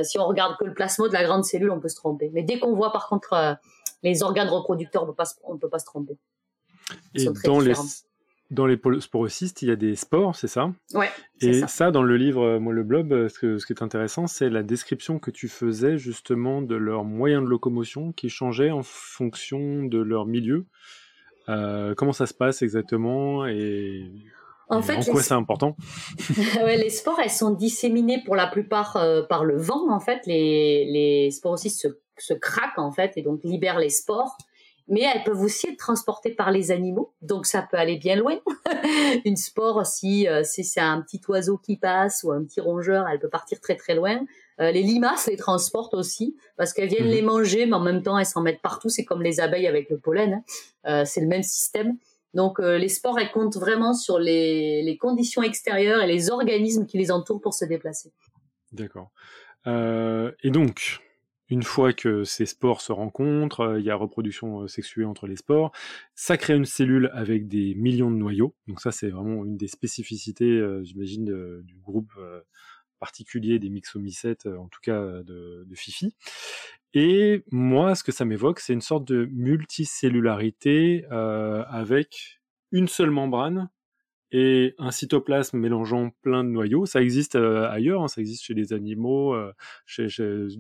Speaker 6: si on regarde que le plasmode de la grande cellule, on peut se tromper. Mais dès qu'on voit par contre les organes reproducteurs, on peut on peut pas se tromper.
Speaker 5: Ils Et dans les, dans les sporocystes, il y a des spores, c'est ça?
Speaker 6: Ouais.
Speaker 5: Et
Speaker 6: ça.
Speaker 5: ça. dans le livre, moi, le blob, ce, que, ce qui est intéressant, c'est la description que tu faisais justement de leurs moyens de locomotion qui changeaient en fonction de leur milieu. Euh, comment ça se passe exactement? Et
Speaker 6: En
Speaker 5: Et
Speaker 6: fait,
Speaker 5: en
Speaker 6: les,
Speaker 5: quoi c'est important? [LAUGHS]
Speaker 6: Ouais, les spores, elles sont disséminées pour la plupart euh, par le vent. En fait, les, les sporocystes se, se craquent en fait et donc libèrent les spores. Mais elles peuvent aussi être transportées par les animaux, donc ça peut aller bien loin. [LAUGHS] Une spore, si, euh, si c'est un petit oiseau qui passe ou un petit rongeur, elle peut partir très très loin. Euh, les limaces les transportent aussi parce qu'elles viennent
Speaker 5: Mhm.
Speaker 6: les manger, mais en même temps elles s'en mettent partout. C'est comme les abeilles avec le pollen, hein. Euh, c'est le même système. Donc euh, les spores, elles comptent vraiment sur les, les conditions extérieures et les organismes qui les entourent pour se déplacer.
Speaker 5: D'accord. Euh, et donc, une fois que ces spores se rencontrent, euh, il y a reproduction euh, sexuée entre les spores, ça crée une cellule avec des millions de noyaux. Donc ça, c'est vraiment une des spécificités, euh, j'imagine, du groupe particulier des myxomycètes, euh, en tout cas de, Fifi. Et moi, ce que ça m'évoque, c'est une sorte de multicellularité avec une seule membrane et un cytoplasme mélangeant plein de noyaux. Ça existe euh, ailleurs, hein, ça existe chez les animaux, euh, chez,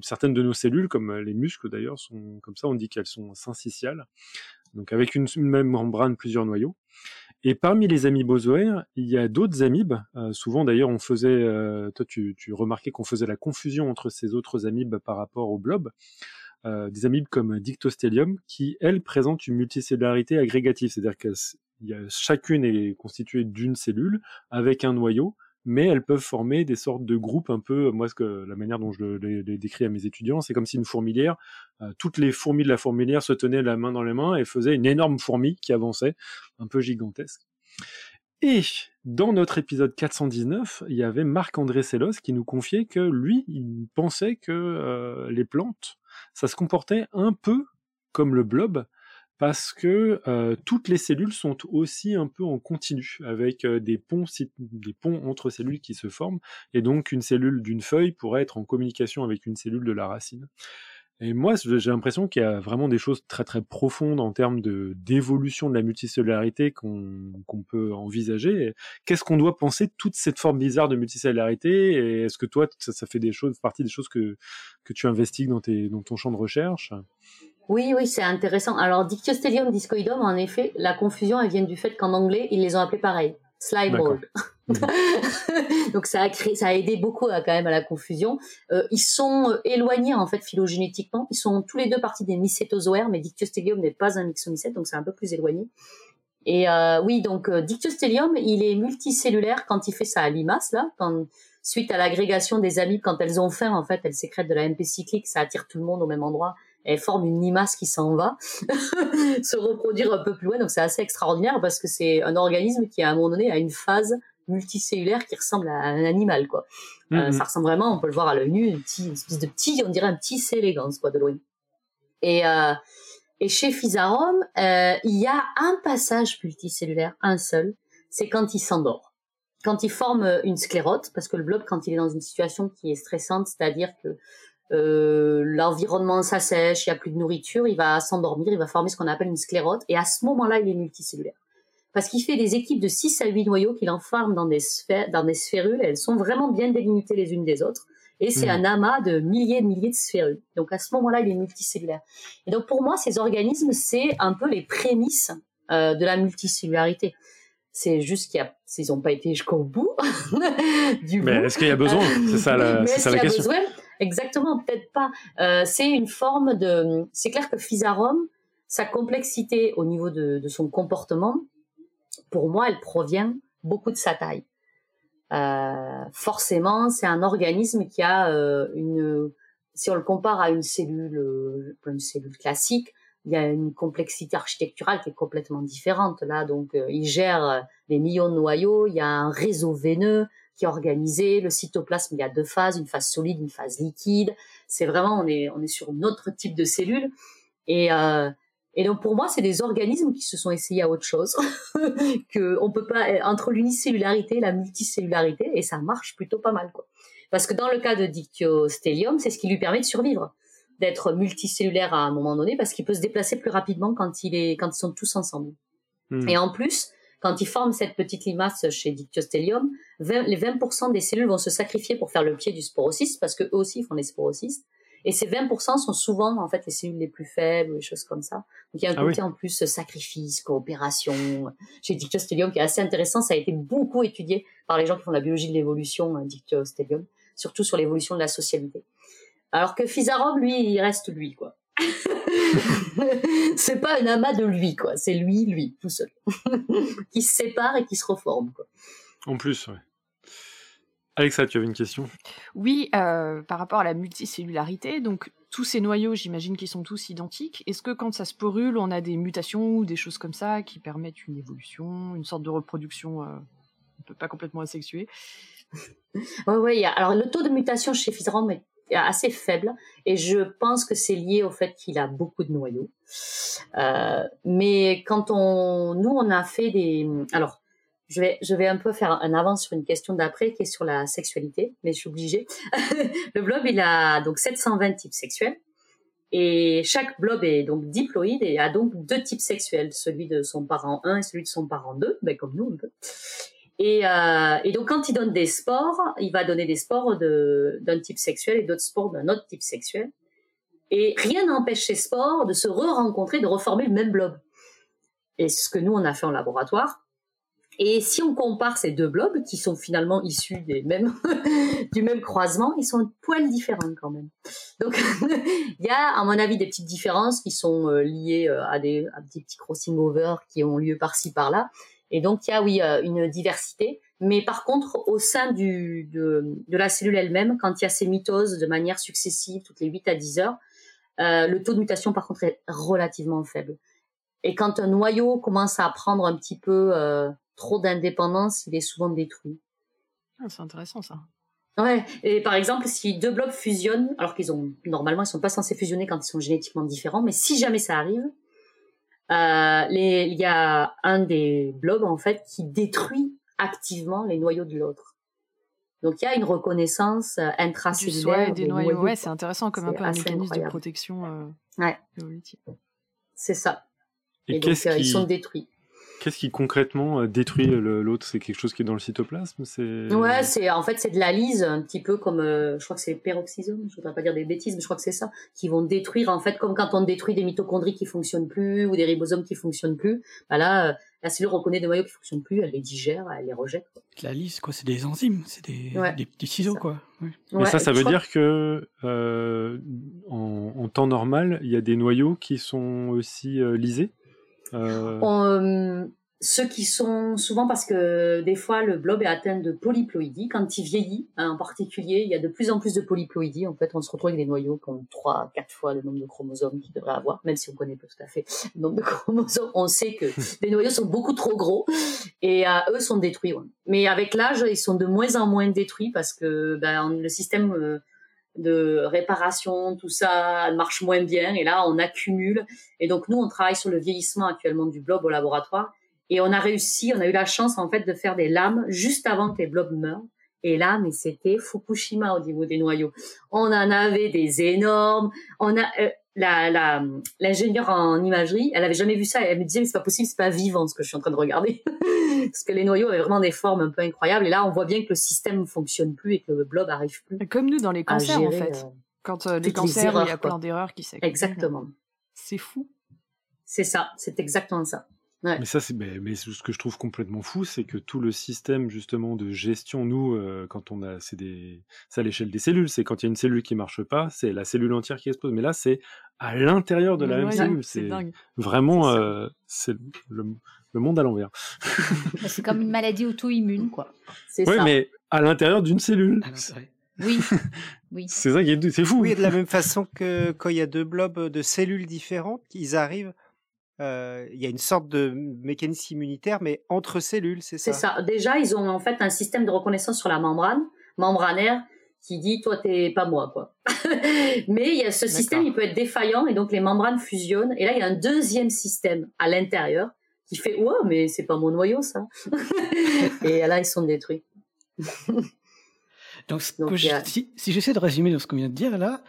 Speaker 5: certaines de nos cellules, comme euh, les muscles d'ailleurs, comme ça. On dit qu'elles sont syncytiales, donc avec une, même membrane, plusieurs noyaux. Et parmi les amybozoaires, il y a d'autres amibes. Souvent d'ailleurs, on faisait, toi tu, remarquais qu'on faisait la confusion entre ces autres amibes par rapport aux blobs. Euh, des amibes comme Dictostelium, qui elles présentent une multicellularité agrégative, c'est-à-dire que il chacune est constituée d'une cellule avec un noyau, mais elles peuvent former des sortes de groupes un peu, moi la manière dont je le- les, décris à mes étudiants, c'est comme si une fourmilière, euh, toutes les fourmis de la fourmilière se tenaient la main dans les mains et faisaient une énorme fourmi qui avançait, un peu gigantesque. Et dans notre épisode 419, il y avait Marc-André Sellos qui nous confiait que lui, il pensait que euh, les plantes, ça se comportait un peu comme le blob, parce que euh, toutes les cellules sont aussi un peu en continu, avec euh, des, ponts, des ponts entre cellules qui se forment, et donc une cellule d'une feuille pourrait être en communication avec une cellule de la racine. Et moi, j'ai l'impression qu'il y a vraiment des choses très très profondes en termes d'évolution de la multicellularité qu'on peut envisager. Qu'est-ce qu'on doit penser de toute cette forme bizarre de multicellularité? Et est-ce que toi, ça, fait des choses, partie des choses que que tu investigues dans ton champ de recherche?
Speaker 6: Oui, oui, c'est intéressant. Alors, Dictyostelium discoidum, en effet, la confusion, elle vient du fait qu'en anglais, ils les ont appelés pareil. Slime ball. [LAUGHS] Donc, ça a créé, ça a aidé beaucoup à, quand même à la confusion. Euh, ils sont euh, éloignés, en fait, phylogénétiquement. Ils sont tous les deux partis des mycétozoaires, mais Dictyostelium n'est pas un myxomycète, donc c'est un peu plus éloigné. Et euh, oui, donc euh, Dictyostelium, il est multicellulaire quand il fait sa limace, là, quand, suite à l'agrégation des amibes, quand elles ont faim, en fait, elles sécrètent de la MP cyclique, ça attire tout le monde au même endroit. Elles forment une limace qui s'en va [LAUGHS] se reproduire un peu plus loin. Donc c'est assez extraordinaire parce que c'est un organisme qui, à un moment donné, a une phase multicellulaire qui ressemble à un animal, quoi. Euh,
Speaker 5: Mhm.
Speaker 6: ça ressemble vraiment, on peut le voir à l'œil nu, une, petite, une espèce de petit, on dirait un petit C. elegans, quoi, de loin. Et, euh, et chez Physarum, euh, il y a un passage multicellulaire, un seul, c'est quand il s'endort. Quand il forme une sclérote, parce que le blob, quand il est dans une situation qui est stressante, c'est-à-dire que euh, l'environnement s'assèche, il n'y a plus de nourriture, il va s'endormir, il va former ce qu'on appelle une sclérote, et à ce moment-là, il est multicellulaire. Parce qu'il fait des équipes de 6 à 8 noyaux qu'il enferme dans des, sphères, dans des sphérules, elles sont vraiment bien délimitées les unes des autres, et c'est
Speaker 5: Mhm.
Speaker 6: un amas de milliers et de milliers de sphérules. Donc à ce moment-là, il est multicellulaire. Et donc pour moi, ces organismes, c'est un peu les prémices euh, de la multicellularité. C'est juste qu'ils n'ont pas été jusqu'au bout [LAUGHS] du
Speaker 5: Mais est-ce qu'il y a besoin? C'est ça la, [LAUGHS]
Speaker 6: Mais est-ce
Speaker 5: ça la
Speaker 6: qu'il y a
Speaker 5: question.
Speaker 6: besoin Exactement, peut-être pas. Euh, c'est une forme de. C'est clair que Physarum, sa complexité au niveau de, son comportement, pour moi, elle provient beaucoup de sa taille. Euh, forcément, c'est un organisme qui a euh, une. Si on le compare à une cellule, une cellule classique, il y a une complexité architecturale qui est complètement différente. Là, donc, il gère des millions de noyaux. Il y a un réseau veineux qui est organisé. Le cytoplasme, il y a deux phases, une phase solide, une phase liquide. C'est vraiment, on est, on est sur notre type de cellule. Et, euh, et donc pour moi, c'est des organismes qui se sont essayés à autre chose, [LAUGHS] que on peut pas entre l'unicellularité et la multicellularité, et ça marche plutôt pas mal, quoi. Parce que dans le cas de Dictyostelium, c'est ce qui lui permet de survivre, d'être multicellulaire à un moment donné, parce qu'il peut se déplacer plus rapidement quand il est, quand ils sont tous ensemble.
Speaker 5: Hmm.
Speaker 6: Et en plus, quand ils forment cette petite limace chez Dictyostelium, 20 les 20% des cellules vont se sacrifier pour faire le pied du sporocyste, parce que eux aussi font les sporocystes. Et ces 20% sont souvent en fait les cellules les plus faibles, les choses comme ça. Donc il y a un
Speaker 5: Ah
Speaker 6: côté en plus sacrifice, coopération. J'ai dictyostelium qui est assez intéressant. Ça a été beaucoup étudié par les gens qui font la biologie de l'évolution, hein, dictyostelium, surtout sur l'évolution de la socialité. Alors que Physarum, lui, il reste lui, quoi. [LAUGHS] c'est pas un amas de lui, quoi. C'est lui, lui, tout seul. [LAUGHS] qui se sépare et qui se reforme, quoi.
Speaker 5: En plus, ouais. Alexa, tu avais une question?
Speaker 1: Oui, euh, par rapport à la multicellularité, donc tous ces noyaux, j'imagine qu'ils sont tous identiques. Est-ce que quand ça se sporule, on a des mutations ou des choses comme ça qui permettent une évolution, une sorte de reproduction, euh, pas complètement asexuée [LAUGHS]
Speaker 6: y a- Alors le taux de mutation chez Physarum est assez faible et je pense que c'est lié au fait qu'il a beaucoup de noyaux. Euh, mais quand on, nous, on a fait des, alors je vais, je vais un peu faire un avance sur une question d'après qui est sur la sexualité, mais je suis obligée. [LAUGHS] le blob, il a donc 720 types sexuels. Et chaque blob est donc diploïde et a donc deux types sexuels, celui de son parent 1 et celui de son parent 2, ben comme nous un peu. Et, euh, et donc quand il donne des spores, il va donner des spores de- d'un type sexuel et d'autres spores d'un autre type sexuel. Et rien n'empêche ces spores de se re-rencontrer, de reformer le même blob. Et c'est ce que nous, on a fait en laboratoire. Et si on compare ces deux blobs, qui sont finalement issus [LAUGHS] du même croisement, ils sont un poil différents quand même. Donc, [LAUGHS] il y a, à mon avis, des petites différences qui sont euh, liées euh, à des, petits crossing over qui ont lieu par-ci, par-là. Et donc, il y a, oui, euh, une diversité. Mais par contre, au sein du, de, de la cellule elle-même, quand il y a ces mitoses de manière successive, toutes les 8 à 10 heures, euh, le taux de mutation, par contre, est relativement faible. Et quand un noyau commence à prendre un petit peu euh, trop d'indépendance, il est souvent détruit.
Speaker 1: Ah, C'est intéressant ça.
Speaker 6: Ouais, et par exemple, si deux blobs fusionnent, alors qu'ils ont normalement ils sont pas censés fusionner quand ils sont génétiquement différents, mais si jamais ça arrive, les- il y a un des blobs en fait qui détruit activement les noyaux de l'autre. Donc il y a une reconnaissance euh,
Speaker 1: Du
Speaker 6: intracellulaire
Speaker 1: soi et des noyaux. Ouais, c'est intéressant comme un peu un mécanisme de protection euh,
Speaker 6: Ouais. C'est ça.
Speaker 5: Et,
Speaker 6: Et, donc euh,
Speaker 5: qui,
Speaker 6: ils sont détruits.
Speaker 5: Qu'est-ce qui concrètement euh, détruit l'autre? C'est quelque chose qui est dans le cytoplasme? C'est
Speaker 6: Ouais, c'est en fait c'est de la lyse, un petit peu comme euh, je crois que c'est peroxysome, je voudrais pas dire des bêtises, mais je crois que c'est ça, qui vont détruire en fait comme quand on détruit des mitochondries qui fonctionnent plus ou des ribosomes qui fonctionnent plus. Bah là, euh, la cellule reconnaît des noyaux qui fonctionnent plus, elle les digère, elle les rejette.
Speaker 4: La lisse, quoi, c'est des enzymes, c'est des,
Speaker 6: Ouais,
Speaker 4: des petits ciseaux,
Speaker 6: ça.
Speaker 4: quoi. Ouais.
Speaker 5: Mais
Speaker 6: Ouais,
Speaker 5: ça, ça veut dire que euh, en, en temps normal, il y a des noyaux qui sont aussi euh, lisés? Euh,
Speaker 6: On, euh, ceux qui sont souvent parce que des fois le blob est atteint de polyploïdie quand il vieillit hein, en particulier il y a de plus en plus de polyploïdie en fait on se retrouve avec des noyaux qui ont trois quatre fois le nombre de chromosomes qu'ils devraient avoir même si on connaît pas tout à fait le nombre de chromosomes. On sait que [LAUGHS] les noyaux sont beaucoup trop gros et euh, eux sont détruits ouais. mais avec l'âge ils sont de moins en moins détruits parce que ben, le système euh, de réparation, tout ça marche moins bien et là on accumule. Et donc nous on travaille sur le vieillissement actuellement du blob au laboratoire et on a réussi, on a eu la chance en fait de faire des lames juste avant que les blobs meurent. Et là mais c'était Fukushima au niveau des noyaux. On en avait des énormes, on a euh, la la l'ingénieure en imagerie, elle avait jamais vu ça, elle me disait mais c'est pas possible, c'est pas vivant ce que je suis en train de regarder [LAUGHS] parce que les noyaux avaient vraiment des formes un peu incroyables et là on voit bien que le système fonctionne plus et que le blob arrive plus
Speaker 1: Comme nous dans les cancers en fait.
Speaker 6: euh,
Speaker 1: Quand euh, les cancers, il y a
Speaker 6: quoi.
Speaker 1: plein d'erreurs qui s'accumulent.
Speaker 6: Exactement.
Speaker 1: C'est fou.
Speaker 6: C'est ça, c'est exactement ça. Ouais.
Speaker 5: Mais ça, c'est mais, mais ce que je trouve complètement fou, c'est que tout le système justement de gestion, nous, euh, quand on a, c'est des, à l'échelle des cellules, c'est quand il y a une cellule qui marche pas, c'est la cellule entière qui explose. Mais là, c'est à l'intérieur de la
Speaker 1: Ouais,
Speaker 5: même cellule.
Speaker 1: c'est
Speaker 5: vraiment,
Speaker 6: C'est
Speaker 5: euh, c'est le, le monde à l'envers.
Speaker 3: Bah, C'est comme une maladie auto-immune, quoi.
Speaker 6: C'est
Speaker 5: Oui,
Speaker 6: ça.
Speaker 5: mais à l'intérieur d'une cellule. [LAUGHS]
Speaker 3: Oui.
Speaker 5: C'est ça qui est, c'est fou.
Speaker 7: Oui, de la même façon que quand il y a deux blobs de cellules différentes, ils arrivent, euh, il y a une sorte de mécanisme immunitaire, mais entre cellules, c'est ça
Speaker 6: C'est ça? Déjà, ils ont en fait un système de reconnaissance sur la membrane, membranaire, qui dit toi t'es pas moi quoi. [LAUGHS] Mais il y a ce système, il peut être défaillant et donc les membranes fusionnent. Et là, il y a un deuxième système à l'intérieur qui fait ouais mais c'est pas mon noyau ça. [LAUGHS] et là, ils sont détruits.
Speaker 4: Donc, ce
Speaker 6: Donc,
Speaker 4: que
Speaker 6: il
Speaker 4: je-
Speaker 6: y a-
Speaker 4: si, si j'essaie de résumer dans ce qu'on vient de dire là,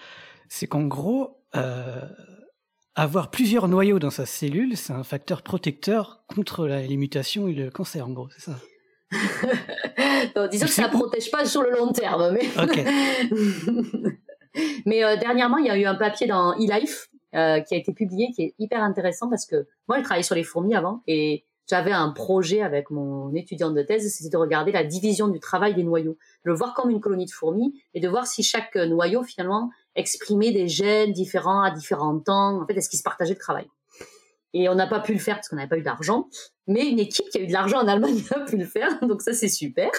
Speaker 4: c'est qu'en gros, euh, avoir plusieurs noyaux dans sa cellule, c'est un facteur protecteur contre la- les mutations et le cancer, en gros, c'est ça? [LAUGHS]
Speaker 6: Disons que ça
Speaker 4: où?
Speaker 6: protège pas sur le long terme, mais. [LAUGHS] Mais euh, dernièrement, il y a eu un papier dans eLife euh, qui a été publié, qui est hyper intéressant parce que moi, j'ai travaillé sur les fourmis avant et j'avais un projet avec mon étudiante de thèse, c'était de regarder la division du travail des noyaux, de le voir comme une colonie de fourmis et de voir si chaque noyau finalement exprimait des gènes différents à différents temps. En fait, est-ce qu'ils se partageaient le travail? Et on n'a pas pu le faire parce qu'on n'avait pas eu d'argent. Mais une équipe qui a eu de l'argent en Allemagne [LAUGHS] a pu le faire, donc ça c'est super.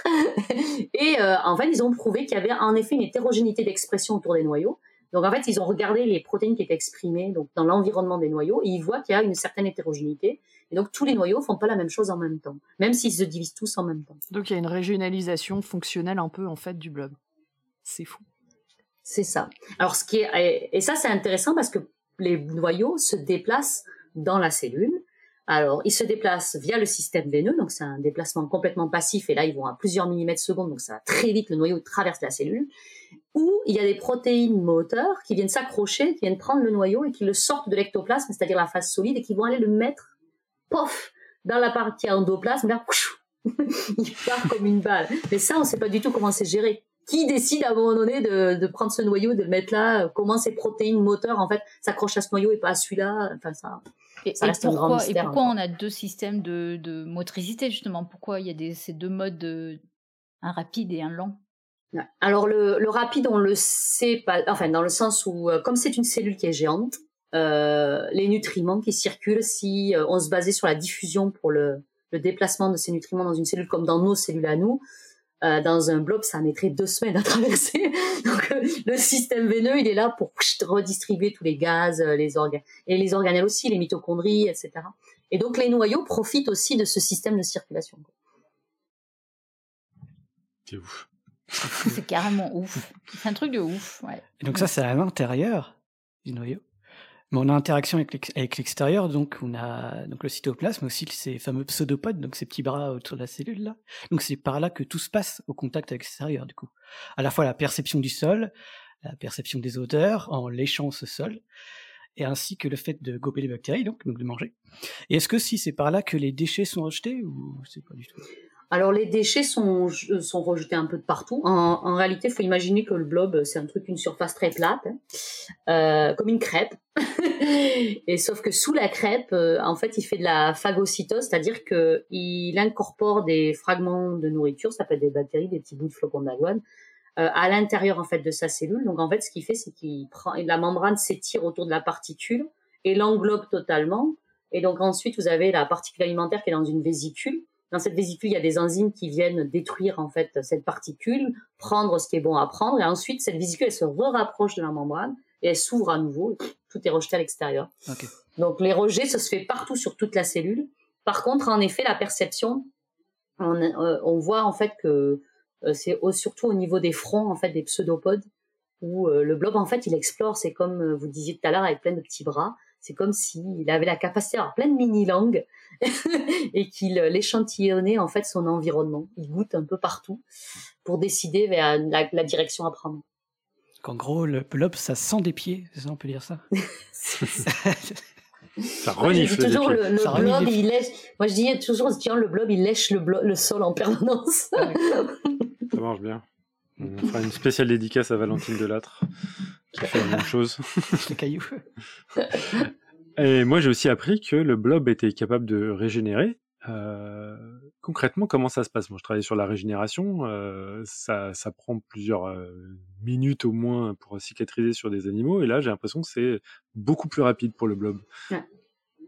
Speaker 6: [LAUGHS] et euh, en fait, ils ont prouvé qu'il y avait en effet une hétérogénéité d'expression autour des noyaux. Donc en fait, ils ont regardé les protéines qui étaient exprimées donc dans l'environnement des noyaux et ils voient qu'il y a une certaine hétérogénéité. Et donc tous les noyaux font pas la même chose en même temps, même s'ils se divisent tous en même temps.
Speaker 1: Donc il y a une régionalisation fonctionnelle un peu en fait du blob. C'est fou.
Speaker 6: C'est ça. Alors ce qui est et ça c'est intéressant parce que les noyaux se déplacent dans la cellule. Alors, ils se déplacent via le système veineux, donc c'est un déplacement complètement passif, et là, ils vont à plusieurs millimètres secondes, donc ça va très vite, le noyau traverse la cellule, où il y a des protéines moteurs qui viennent s'accrocher, qui viennent prendre le noyau et qui le sortent de l'ectoplasme, c'est-à-dire la phase solide, et qui vont aller le mettre, pof, dans la partie endoplasme, là, [LAUGHS] il part comme une balle. Mais ça, on ne sait pas du tout comment c'est géré qui décide à un moment donné de, de, prendre ce noyau, de le mettre là Comment ces protéines moteurs en fait s'accrochent à ce noyau et pas à celui-là Enfin ça.
Speaker 3: Et, ça reste pourquoi, un grand mystère, et pourquoi on a deux systèmes de, de, motricité justement? Pourquoi il y a des, ces deux modes, de, un rapide et un lent?
Speaker 6: Alors le, le, rapide, on le sait pas. Enfin, dans le sens où, euh, comme c'est une cellule qui est géante, euh, les nutriments qui circulent, si euh, on se basait sur la diffusion pour le, le déplacement de ces nutriments dans une cellule comme dans nos cellules à nous, euh, dans un blob, ça mettrait deux semaines à [LAUGHS] traverser. Donc euh, le système veineux, il est là pour redistribuer tous les gaz, euh, les organes et les organelles aussi, les mitochondries, etc. Et donc les noyaux profitent aussi de ce système de circulation.
Speaker 5: C'est ouf.
Speaker 3: C'est carrément ouf. C'est un truc de ouf. Ouais.
Speaker 4: Et donc ça, c'est à l'intérieur du noyau. On a interaction avec l'extérieur, donc on a donc le cytoplasme, aussi ces fameux pseudopodes, donc ces petits bras autour de la cellule là. Donc c'est par là que tout se passe au contact avec l'extérieur du coup. À la fois la perception du sol, la perception des odeurs en léchant ce sol, et ainsi que le fait de gober les bactéries, donc, donc de manger. Et est-ce que si c'est par là que les déchets sont rejetés ou c'est pas du tout?
Speaker 6: Alors les déchets sont, sont rejetés un peu de partout. En, réalité, il faut imaginer que le blob, c'est un truc, une surface très plate, hein. euh, comme une crêpe. [LAUGHS] et sauf que sous la crêpe, euh, en fait, il fait de la phagocytose, c'est-à-dire que il incorpore des fragments de nourriture, ça peut être des bactéries, des petits bouts de flocons d'avoine, euh, à l'intérieur en fait de sa cellule. Donc en fait, ce qu'il fait, c'est qu'il prend la membrane s'étire autour de la particule et l'englobe totalement. Et donc ensuite, vous avez la particule alimentaire qui est dans une vésicule dans cette vésicule, il y a des enzymes qui viennent détruire en fait cette particule, prendre ce qui est bon à prendre, et ensuite cette vésicule elle se rapproche de la membrane et elle s'ouvre à nouveau. tout est rejeté à l'extérieur. Donc les rejets, ça se fait partout sur toute la cellule. Par contre, en effet, la perception, on, euh, on voit en fait que euh, c'est surtout au niveau des fronts en fait des pseudopodes où euh, le blob en fait il explore. C'est comme vous disiez tout à l'heure avec plein de petits bras. C'est comme s'il avait la capacité d'avoir plein de mini-langues [LAUGHS] et qu'il l'échantillonnait en fait son environnement. Il goûte un peu partout pour décider vers la, direction à prendre.
Speaker 4: En gros, le blob, ça sent des pieds, ça, on peut dire ça? [LAUGHS]
Speaker 5: ça renifle
Speaker 6: toujours le, le blob, il lèche. Moi, je dis toujours, le blob, il lèche le, le sol en permanence.
Speaker 5: ça marche bien. On fera une spéciale dédicace à Valentine Delattre qui fait la même chose. [LAUGHS]
Speaker 4: Le caillou.
Speaker 5: Et moi, j'ai aussi appris que le blob était capable de régénérer. Euh, concrètement, comment ça se passe? Moi, je travaille sur la régénération. Euh, ça, ça, prend plusieurs euh, minutes au moins pour cicatriser sur des animaux. Et là, j'ai l'impression que c'est beaucoup plus rapide pour le blob.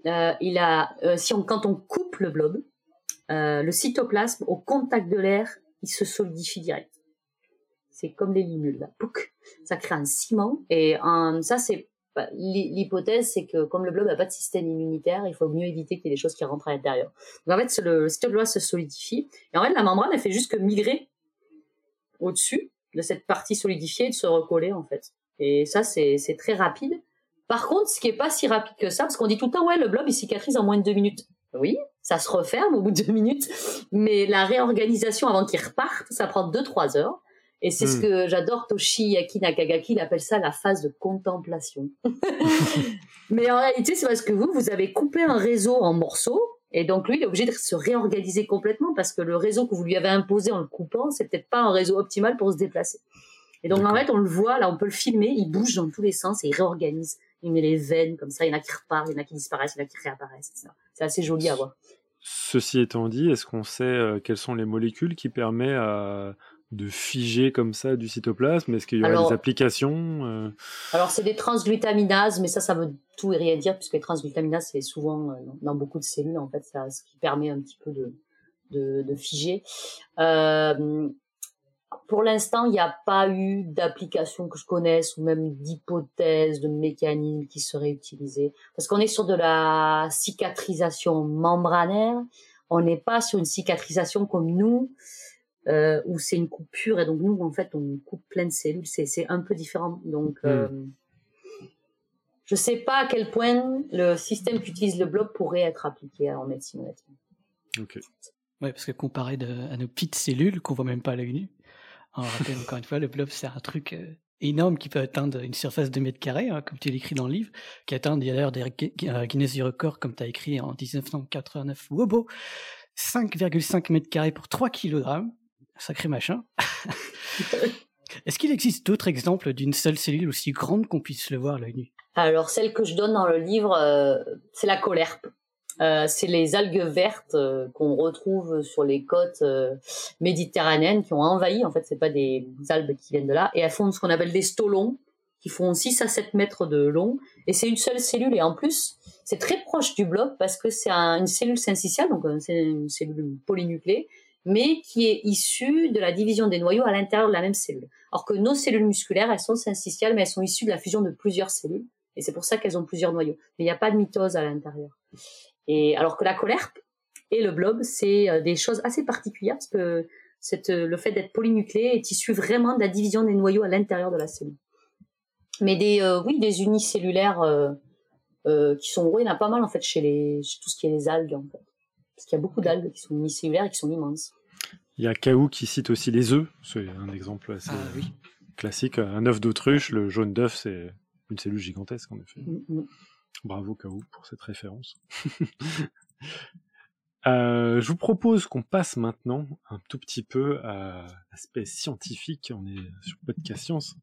Speaker 6: il a, si on, quand on coupe le blob, le cytoplasme, au contact de l'air, il se solidifie direct. C'est comme les limules. Ça crée un ciment. Et ça, c'est bah, l'hypothèse, c'est que comme le blob n'a pas de système immunitaire, il faut mieux éviter qu'il y ait des choses qui rentrent à l'intérieur. Donc en fait, le cytoplasme se solidifie. Et en fait, la membrane, elle fait juste que migrer au-dessus de cette partie solidifiée et de se recoller, en fait. Et ça, c'est très rapide. Par contre, ce qui est pas si rapide que ça, parce qu'on dit tout le temps, ouais, le blob, il cicatrise en moins de deux minutes. Oui, ça se referme au bout de deux minutes, mais la réorganisation avant qu'il reparte, ça prend deux, trois heures. Et c'est ce hmm. que j'adore, Toshi Yaki Nakagaki, il appelle ça la phase de contemplation. [LAUGHS] Mais en réalité, c'est parce que vous, vous avez coupé un réseau en morceaux, et donc lui, il est obligé de se réorganiser complètement parce que le réseau que vous lui avez imposé en le coupant, c'est peut-être pas un réseau optimal pour se déplacer. Et donc, en fait, on le voit, là, on peut le filmer, il bouge dans tous les sens et il réorganise. Il met les veines comme ça, il y en a qui repartent, il y en a qui disparaissent, il y en a qui réapparaissent. C'est assez joli à voir.
Speaker 5: Ceci étant dit, est-ce qu'on sait euh, quelles sont les molécules qui permettent de figer comme ça du cytoplasme? Est-ce qu'il y aura des applications euh?
Speaker 6: Alors, c'est des transglutaminases, mais ça, ça veut tout et rien dire, puisque les transglutaminases, c'est souvent euh, dans beaucoup de cellules, en fait, ça, ce qui permet un petit peu de, de, de figer. Euh, pour l'instant, il n'y a pas eu d'application que je connaisse ou même d'hypothèse de mécanisme qui serait utilisé. Parce qu'on est sur de la cicatrisation membranaire. On n'est pas sur une cicatrisation comme nous, euh, où c'est une coupure et donc nous, en fait, on coupe plein de cellules. C'est un peu différent. Donc, hmm. euh, je ne sais pas à quel point le système qu'utilise le blob pourrait être appliqué en médecine, honnêtement.
Speaker 5: Ok.
Speaker 4: Ouais, parce que comparé à nos petites cellules qu'on voit même pas à l'œil nu, on rappelle encore une fois, le blob, c'est un truc euh, énorme qui peut atteindre une surface de mètres carrés, hein, comme tu l'écris dans le livre, qui atteint d'ailleurs des euh, Guinness du record, comme tu as écrit en 1989. Wobo 5,5 mètres carrés pour 3 kg. Sacré machin. [LAUGHS] Est-ce qu'il existe d'autres exemples d'une seule cellule aussi grande qu'on puisse le voir à l'œil nu?
Speaker 6: Alors, celle que je donne dans le livre, euh, c'est la colerpe. Euh, c'est les algues vertes euh, qu'on retrouve sur les côtes méditerranéennes qui ont envahi. En fait, c'est pas des algues qui viennent de là. Et elles font ce qu'on appelle des stolons, qui font 6 à 7 mètres de long. Et c'est une seule cellule. Et en plus, c'est très proche du blob parce que c'est une cellule syncytiale, donc c'est une cellule polynucléée, mais qui est issue de la division des noyaux à l'intérieur de la même cellule. Alors que nos cellules musculaires, elles sont syncytiales, mais elles sont issues de la fusion de plusieurs cellules. Et c'est pour ça qu'elles ont plusieurs noyaux. Mais il n'y a pas de mitose à l'intérieur. Et alors que la colère et le blob, c'est euh, des choses assez particulières parce que cette, euh, le fait d'être polynucléé est issu vraiment de la division des noyaux à l'intérieur de la cellule. Mais des, euh, oui, des unicellulaires euh, qui sont, oui, il y en a pas mal en fait chez, les, chez tout ce qui est les algues en fait. Parce qu'il y a beaucoup d'algues qui sont unicellulaires et qui sont immenses.
Speaker 5: Il y a Kaou qui cite aussi les œufs, c'est un exemple assez ah classique. Un œuf d'autruche, le jaune d'œuf, c'est une cellule gigantesque en effet. Mm, mm. Bravo Kaou pour cette référence. [LAUGHS] Euh, je vous propose qu'on passe maintenant un tout petit peu à l'aspect scientifique. On est sur Podcast Science.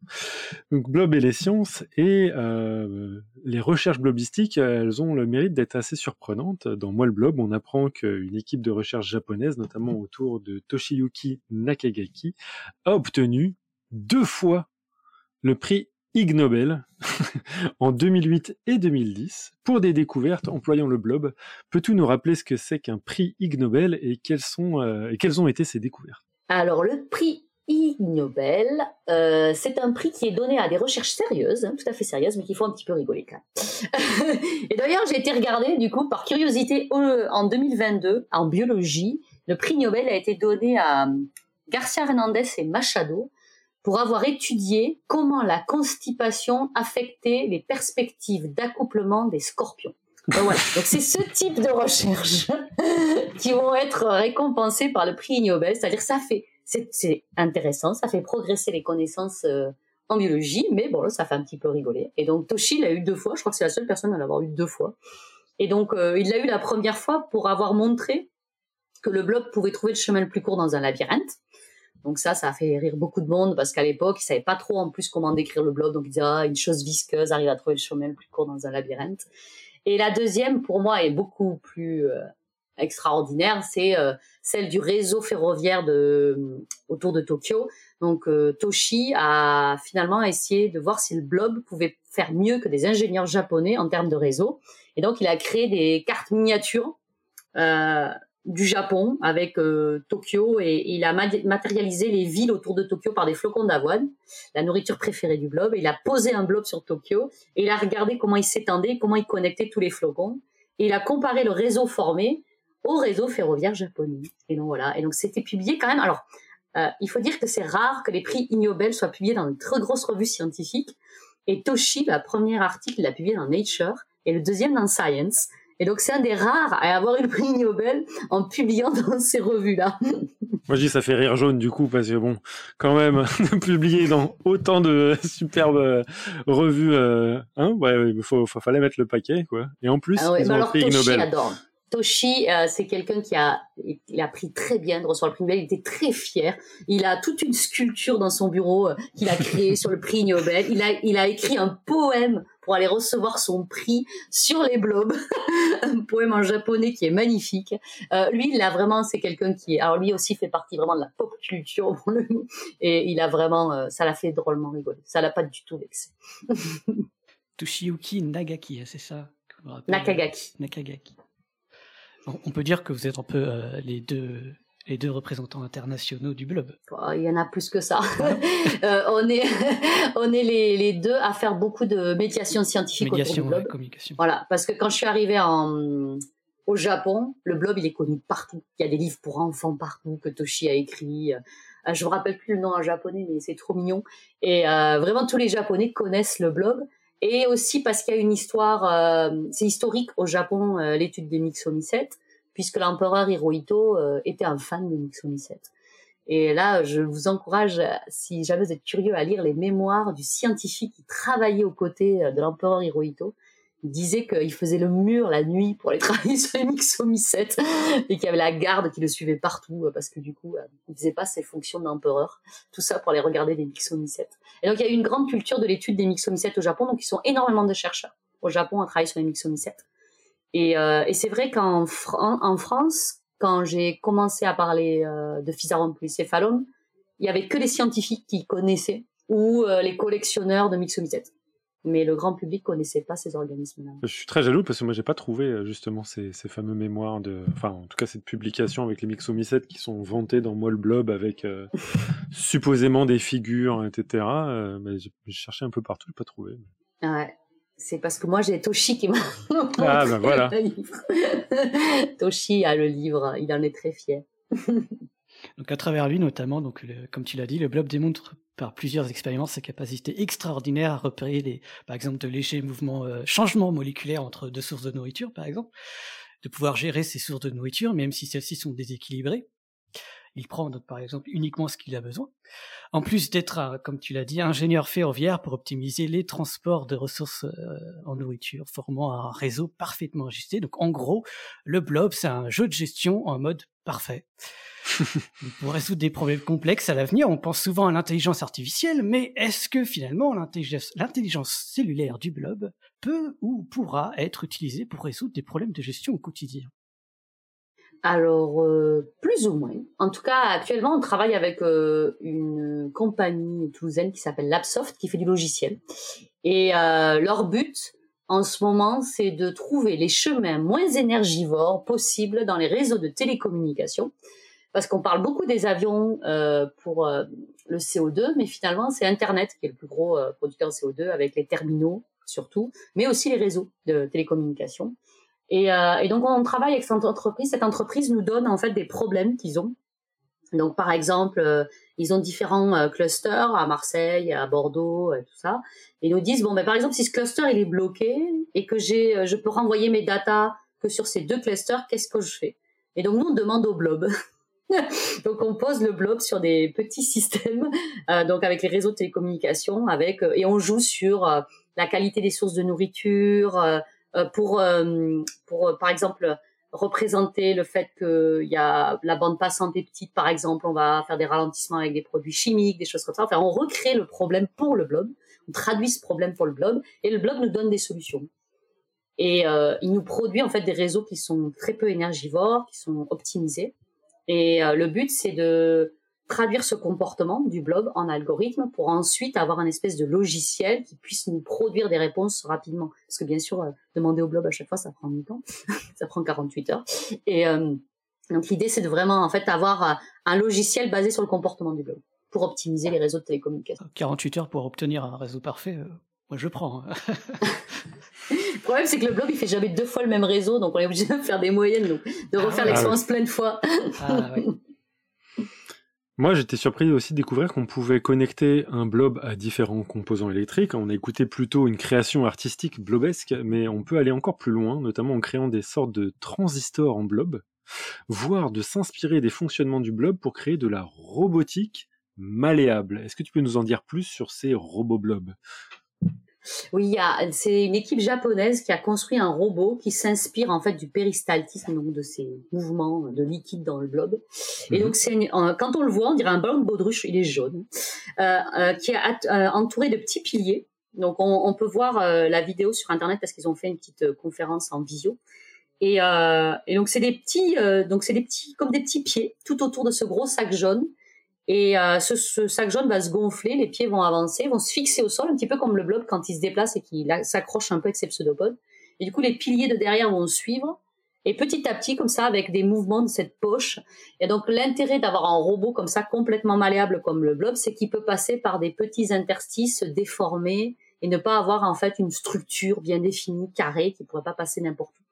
Speaker 5: Donc Blob et les sciences et euh, les recherches blobistiques, elles ont le mérite d'être assez surprenantes. Dans Moi le Blob, on apprend qu'une équipe de recherche japonaise, notamment autour de Toshiyuki Nakagaki, a obtenu deux fois le prix Ig Nobel [LAUGHS] en 2008 et 2010 pour des découvertes employant le blob. Peux-tu nous rappeler ce que c'est qu'un prix Ig Nobel et quelles, sont, euh, et quelles ont été ces découvertes?
Speaker 6: Alors le prix Ig Nobel, euh, c'est un prix qui est donné à des recherches sérieuses, hein, tout à fait sérieuses, mais qui font un petit peu rigoler [LAUGHS] et d'ailleurs, j'ai été regarder du coup par curiosité en 2022 en biologie. Le prix Nobel a été donné à Garcia Hernandez et Machado pour avoir étudié comment la constipation affectait les perspectives d'accouplement des scorpions. Voilà. Donc c'est ce type de recherche [LAUGHS] qui vont être récompensées par le prix Nobel, c'est-à-dire ça fait c'est intéressant, ça fait progresser les connaissances euh, en biologie, mais bon, ça fait un petit peu rigoler. Et donc Toshi l'a eu deux fois, je crois que c'est la seule personne à l'avoir eu deux fois. Et donc euh, il l'a eu la première fois pour avoir montré que le blob pouvait trouver le chemin le plus court dans un labyrinthe. Donc ça, ça a fait rire beaucoup de monde parce qu'à l'époque, ils savaient pas trop en plus comment décrire le blob. Donc ils disaient, ah, une chose visqueuse arrive à trouver le chemin le plus court dans un labyrinthe. Et la deuxième, pour moi, est beaucoup plus euh, extraordinaire. C'est euh, celle du réseau ferroviaire de, autour de Tokyo. Donc euh, Toshi a finalement essayé de voir si le blob pouvait faire mieux que des ingénieurs japonais en termes de réseau. Et donc il a créé des cartes miniatures du Japon avec euh, Tokyo et, il a matérialisé les villes autour de Tokyo par des flocons d'avoine, la nourriture préférée du blob. il a posé un blob sur Tokyo et il a regardé comment il s'étendait, comment il connectait tous les flocons. Et il a comparé le réseau formé au réseau ferroviaire japonais. Et donc voilà. Et donc c'était publié quand même. Alors euh, il faut dire que c'est rare que les prix Nobel soient publiés dans une très grosse revue scientifique. Et Toshi, le premier article, l'a publié dans Nature et le deuxième dans Science. Et donc, c'est un des rares à avoir eu le prix Nobel en publiant dans ces revues-là.
Speaker 5: Moi, je dis ça fait rire jaune du coup, parce que bon, quand même, [LAUGHS] publier dans autant de superbes revues, euh, hein, ouais, il fallait mettre le paquet, quoi. Et en plus,
Speaker 6: ah ils ont le prix Nobel. Toshi, euh, c'est quelqu'un qui a, il a pris très bien de recevoir le prix Nobel. Il était très fier. Il a toute une sculpture dans son bureau euh, qu'il a créée [LAUGHS] sur le prix Nobel. Il a, il a écrit un poème pour aller recevoir son prix sur les blobs. [LAUGHS] un poème en japonais qui est magnifique. Euh, lui, il a vraiment, c'est quelqu'un qui est, alors lui aussi fait partie vraiment de la pop culture, [LAUGHS] et il a vraiment, ça l'a fait drôlement rigoler. Ça l'a pas du tout vexé.
Speaker 4: Toshiyuki Nagaki, hein, c'est ça
Speaker 6: Nakagaki.
Speaker 4: Nakagaki. On peut dire que vous êtes un peu euh, les deux les deux représentants internationaux du blob.
Speaker 6: Il y en a plus que ça. [LAUGHS] euh, on est, [LAUGHS] on est les, les, deux à faire beaucoup de médiation scientifique
Speaker 4: médiation,
Speaker 6: autour du blob.
Speaker 4: communication.
Speaker 6: Voilà, parce que quand je suis arrivée en, au Japon, le blob il est connu partout. Il y a des livres pour enfants partout que Toshi a écrit. Euh, je me rappelle plus le nom en japonais, mais c'est trop mignon. Et euh, vraiment tous les Japonais connaissent le blob. Et aussi parce qu'il y a une histoire, euh, c'est historique au Japon, euh, l'étude des myxomycètes, puisque l'empereur Hirohito euh, était un fan des myxomycètes. Et là, je vous encourage, si jamais vous êtes curieux, à lire les mémoires du scientifique qui travaillait aux côtés de l'empereur Hirohito. Disait qu'il faisait le mur la nuit pour aller travailler sur les myxomycètes et qu'il y avait la garde qui le suivait partout parce que du coup, il faisait pas ses fonctions d'empereur. Tout ça pour aller regarder les myxomycètes. Et donc, il y a une grande culture de l'étude des myxomycètes au Japon. Donc, ils sont énormément de chercheurs au Japon à travailler sur les myxomycètes. Et, euh, et c'est vrai qu'en en France, quand j'ai commencé à parler euh, de Physarum polycéphalum, il y avait que les scientifiques qui connaissaient ou euh, les collectionneurs de myxomycètes. Mais le grand public connaissait pas ces organismes-là.
Speaker 5: Je suis très jaloux parce que moi j'ai pas trouvé euh, justement ces, ces, fameux mémoires de, enfin en tout cas cette publication avec les myxomycètes qui sont vantés dans Moll Blob avec euh, [LAUGHS] supposément des figures, etc. Euh, mais j'ai cherché un peu partout, j'ai pas trouvé.
Speaker 6: Ouais. C'est parce que moi j'ai Toshi qui m'a.
Speaker 5: ah ben voilà. [LAUGHS]
Speaker 6: Toshi a le livre, il en est très fier. [LAUGHS]
Speaker 4: Donc à travers lui notamment, donc comme tu l'as dit, le blob démontre par plusieurs expériences sa capacité extraordinaire à repérer des, par exemple, de légers mouvements, euh, changements moléculaires entre deux sources de nourriture, par exemple, de pouvoir gérer ces sources de nourriture, même si celles-ci sont déséquilibrées. Il prend donc par exemple uniquement ce qu'il a besoin. En plus d'être, comme tu l'as dit, ingénieur ferroviaire pour optimiser les transports de ressources euh, en nourriture, formant un réseau parfaitement ajusté. Donc en gros, le blob, c'est un jeu de gestion en mode parfait. [LAUGHS] pour résoudre des problèmes complexes à l'avenir, on pense souvent à l'intelligence artificielle, mais est-ce que finalement l'intelligence cellulaire du blob peut ou pourra être utilisée pour résoudre des problèmes de gestion au quotidien?
Speaker 6: Alors, euh, plus ou moins. En tout cas, actuellement, on travaille avec euh, une compagnie toulousaine qui s'appelle Labsoft, qui fait du logiciel. Et euh, leur but, en ce moment, c'est de trouver les chemins moins énergivores possibles dans les réseaux de télécommunications parce qu'on parle beaucoup des avions euh, pour euh, le CO2, mais finalement c'est Internet qui est le plus gros euh, producteur de CO2 avec les terminaux surtout, mais aussi les réseaux de télécommunications. Et, euh, et, donc on travaille avec cette entreprise. Cette entreprise nous donne en fait des problèmes qu'ils ont. Donc par exemple, euh, ils ont différents clusters à Marseille, à Bordeaux, et tout ça. Ils nous disent bon ben par exemple si ce cluster il est bloqué et que j'ai, je peux renvoyer mes datas que sur ces deux clusters, qu'est-ce que je fais? Et donc nous on demande au blob [LAUGHS] donc on pose le blob sur des petits systèmes, euh, donc avec les réseaux de télécommunications, avec euh, et on joue sur euh, la qualité des sources de nourriture, euh, euh, pour pour par exemple représenter le fait qu'il y a la bande passante est petite, par exemple, on va faire des ralentissements avec des produits chimiques, des choses comme ça. Enfin, on recrée le problème pour le blob, on traduit ce problème pour le blob, et le blob nous donne des solutions. Et euh, il nous produit en fait des réseaux qui sont très peu énergivores, qui sont optimisés. Et euh, le but, c'est de traduire ce comportement du blob en algorithme pour ensuite avoir un espèce de logiciel qui puisse nous produire des réponses rapidement. Parce que bien sûr, euh, demander au blob à chaque fois, ça prend du temps. [LAUGHS] ça prend 48 heures. Et euh, donc l'idée, c'est de vraiment en fait avoir euh, un logiciel basé sur le comportement du blob pour optimiser les réseaux de télécommunications.
Speaker 4: 48 heures pour obtenir un réseau parfait, euh, moi je prends. Hein. [LAUGHS]
Speaker 6: le problème, c'est que le blog, il fait jamais deux fois le même réseau, donc on est obligé de faire des moyennes, donc de
Speaker 4: Ah
Speaker 6: refaire l'expérience plein de fois.
Speaker 4: Ah, ouais. [LAUGHS]
Speaker 5: Moi, j'étais surpris aussi de découvrir qu'on pouvait connecter un blob à différents composants électriques. On a écouté plutôt une création artistique blobesque, mais on peut aller encore plus loin, notamment en créant des sortes de transistors en blob, voire de s'inspirer des fonctionnements du blob pour créer de la robotique malléable. Est-ce que tu peux nous en dire plus sur ces robots blobs
Speaker 6: Oui, c'est une équipe japonaise qui a construit un robot qui s'inspire en fait du péristaltisme, donc de ces mouvements de liquide dans le blob. Et mhm. donc c'est quand on le voit, on dirait un ballon de baudruche, il est jaune, euh, euh, qui est euh, entouré de petits piliers. Donc on, on peut voir euh, la vidéo sur internet parce qu'ils ont fait une petite conférence en visio. Et, et donc c'est des petits, donc c'est des petits comme des petits pieds tout autour de ce gros sac jaune et euh, ce, ce, sac jaune va se gonfler, les pieds vont avancer, vont se fixer au sol, un petit peu comme le blob quand il se déplace et qu'il s'accroche un peu avec ses pseudopodes. Et du coup, les piliers de derrière vont suivre. Et petit à petit, comme ça, avec des mouvements de cette poche. Et donc, l'intérêt d'avoir un robot comme ça, complètement malléable comme le blob, c'est qu'il peut passer par des petits interstices déformés et ne pas avoir en fait une structure bien définie, carrée, qui pourrait pas passer n'importe où.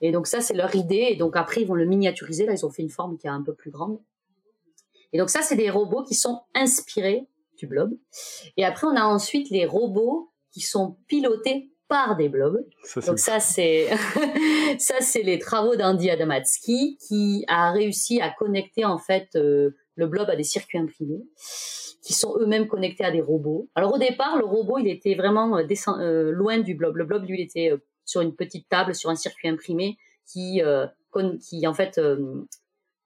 Speaker 6: Et donc ça, c'est leur idée. Et donc après, ils vont le miniaturiser. Là, ils ont fait une forme qui est un peu plus grande. Et donc ça, c'est des robots qui sont inspirés du blob. Et après, on a ensuite les robots qui sont pilotés par des blobs. donc ça, c'est [LAUGHS] ça, c'est les travaux d'Andy Adamatsky qui a réussi à connecter en fait euh, le blob à des circuits imprimés qui sont eux-mêmes connectés à des robots. Alors au départ, le robot, il était vraiment euh, euh, loin du blob. Le blob, lui, il était sur une petite table, sur un circuit imprimé qui, qui en fait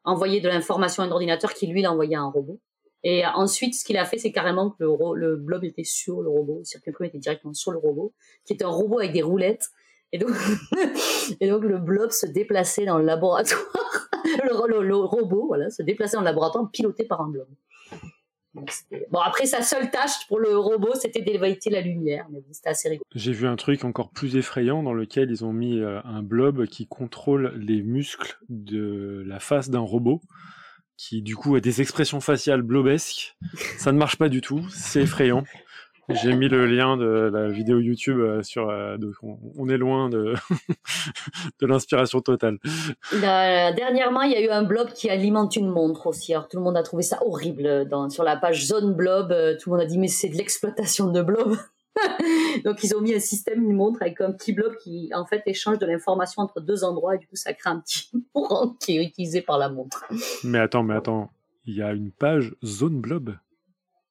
Speaker 6: envoyer de l'information à un ordinateur qui lui l'a envoyé à un robot. Et ensuite, ce qu'il a fait, c'est carrément que le, blob était sur le robot, le circuit était directement sur le robot, qui est un robot avec des roulettes. Et donc, [LAUGHS] et donc le blob se déplaçait dans le laboratoire, [LAUGHS] le, le, robot, voilà, se déplaçait dans le laboratoire piloté par un blob. Bon, après, sa seule tâche pour le robot, c'était d'éviter la lumière, c'était assez rigolo.
Speaker 5: J'ai vu un truc encore plus effrayant dans lequel ils ont mis euh, un blob qui contrôle les muscles de la face d'un robot, qui du coup a des expressions faciales blobesques. Ça ne marche pas du tout, c'est effrayant. J'ai mis le lien de la vidéo YouTube euh, sur. Euh, on, est loin de, [LAUGHS] de l'inspiration totale.
Speaker 6: dernièrement, il y a eu un blob qui alimente une montre aussi. Alors tout le monde a trouvé ça horrible. Dans, sur la page Zone Blob, euh, tout le monde a dit mais c'est de l'exploitation de blob. [LAUGHS] Donc ils ont mis un système, une montre avec un petit blob qui en fait échange de l'information entre deux endroits et du coup ça crée un petit [LAUGHS] courant qui est utilisé par la montre.
Speaker 5: Mais attends, mais attends, il y a une page Zone Blob?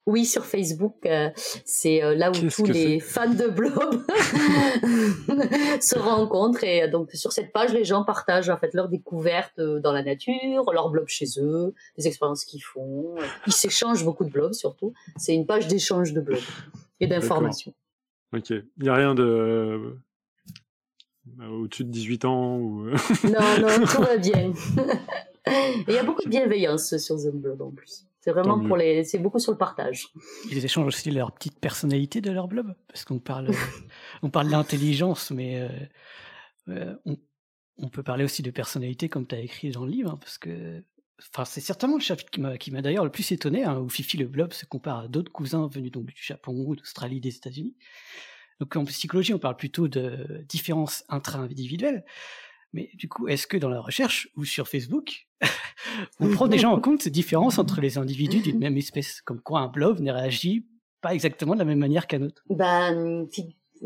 Speaker 6: Oui, sur Facebook, euh, c'est euh, là où tous les fans de Blob [LAUGHS] se rencontrent et euh, donc sur cette page, les gens partagent en fait leurs découvertes dans la nature, leurs blobs chez eux, les expériences qu'ils font. Ils s'échangent beaucoup de blobs surtout. C'est une page d'échange de blobs et d'informations.
Speaker 5: Ok, il n'y a rien de au-dessus de 18 ans ou...
Speaker 6: non, non, [LAUGHS] tout va bien. [LAUGHS] Il y a beaucoup de bienveillance sur Blob en plus. C'est vraiment pour les, c'est beaucoup sur le partage.
Speaker 4: Ils échangent aussi leur petite personnalité de leur blob, parce qu'on parle, [LAUGHS] on parle d'intelligence, mais euh, euh, on, on, peut parler aussi de personnalité comme tu as écrit dans le livre, hein, parce que, enfin, c'est certainement le chapitre qui m'a, qui m'a d'ailleurs le plus étonné, hein, où Fifi le blob se compare à d'autres cousins venus donc du Japon, d'Australie, des États-Unis. Donc en psychologie, on parle plutôt de différences intra-individuelles. Mais du coup, est-ce que dans la recherche ou sur Facebook, [LAUGHS] on prend déjà en compte ces différences entre les individus d'une même espèce? Comme quoi un blob ne réagit pas exactement de la même manière qu'un autre
Speaker 6: ben,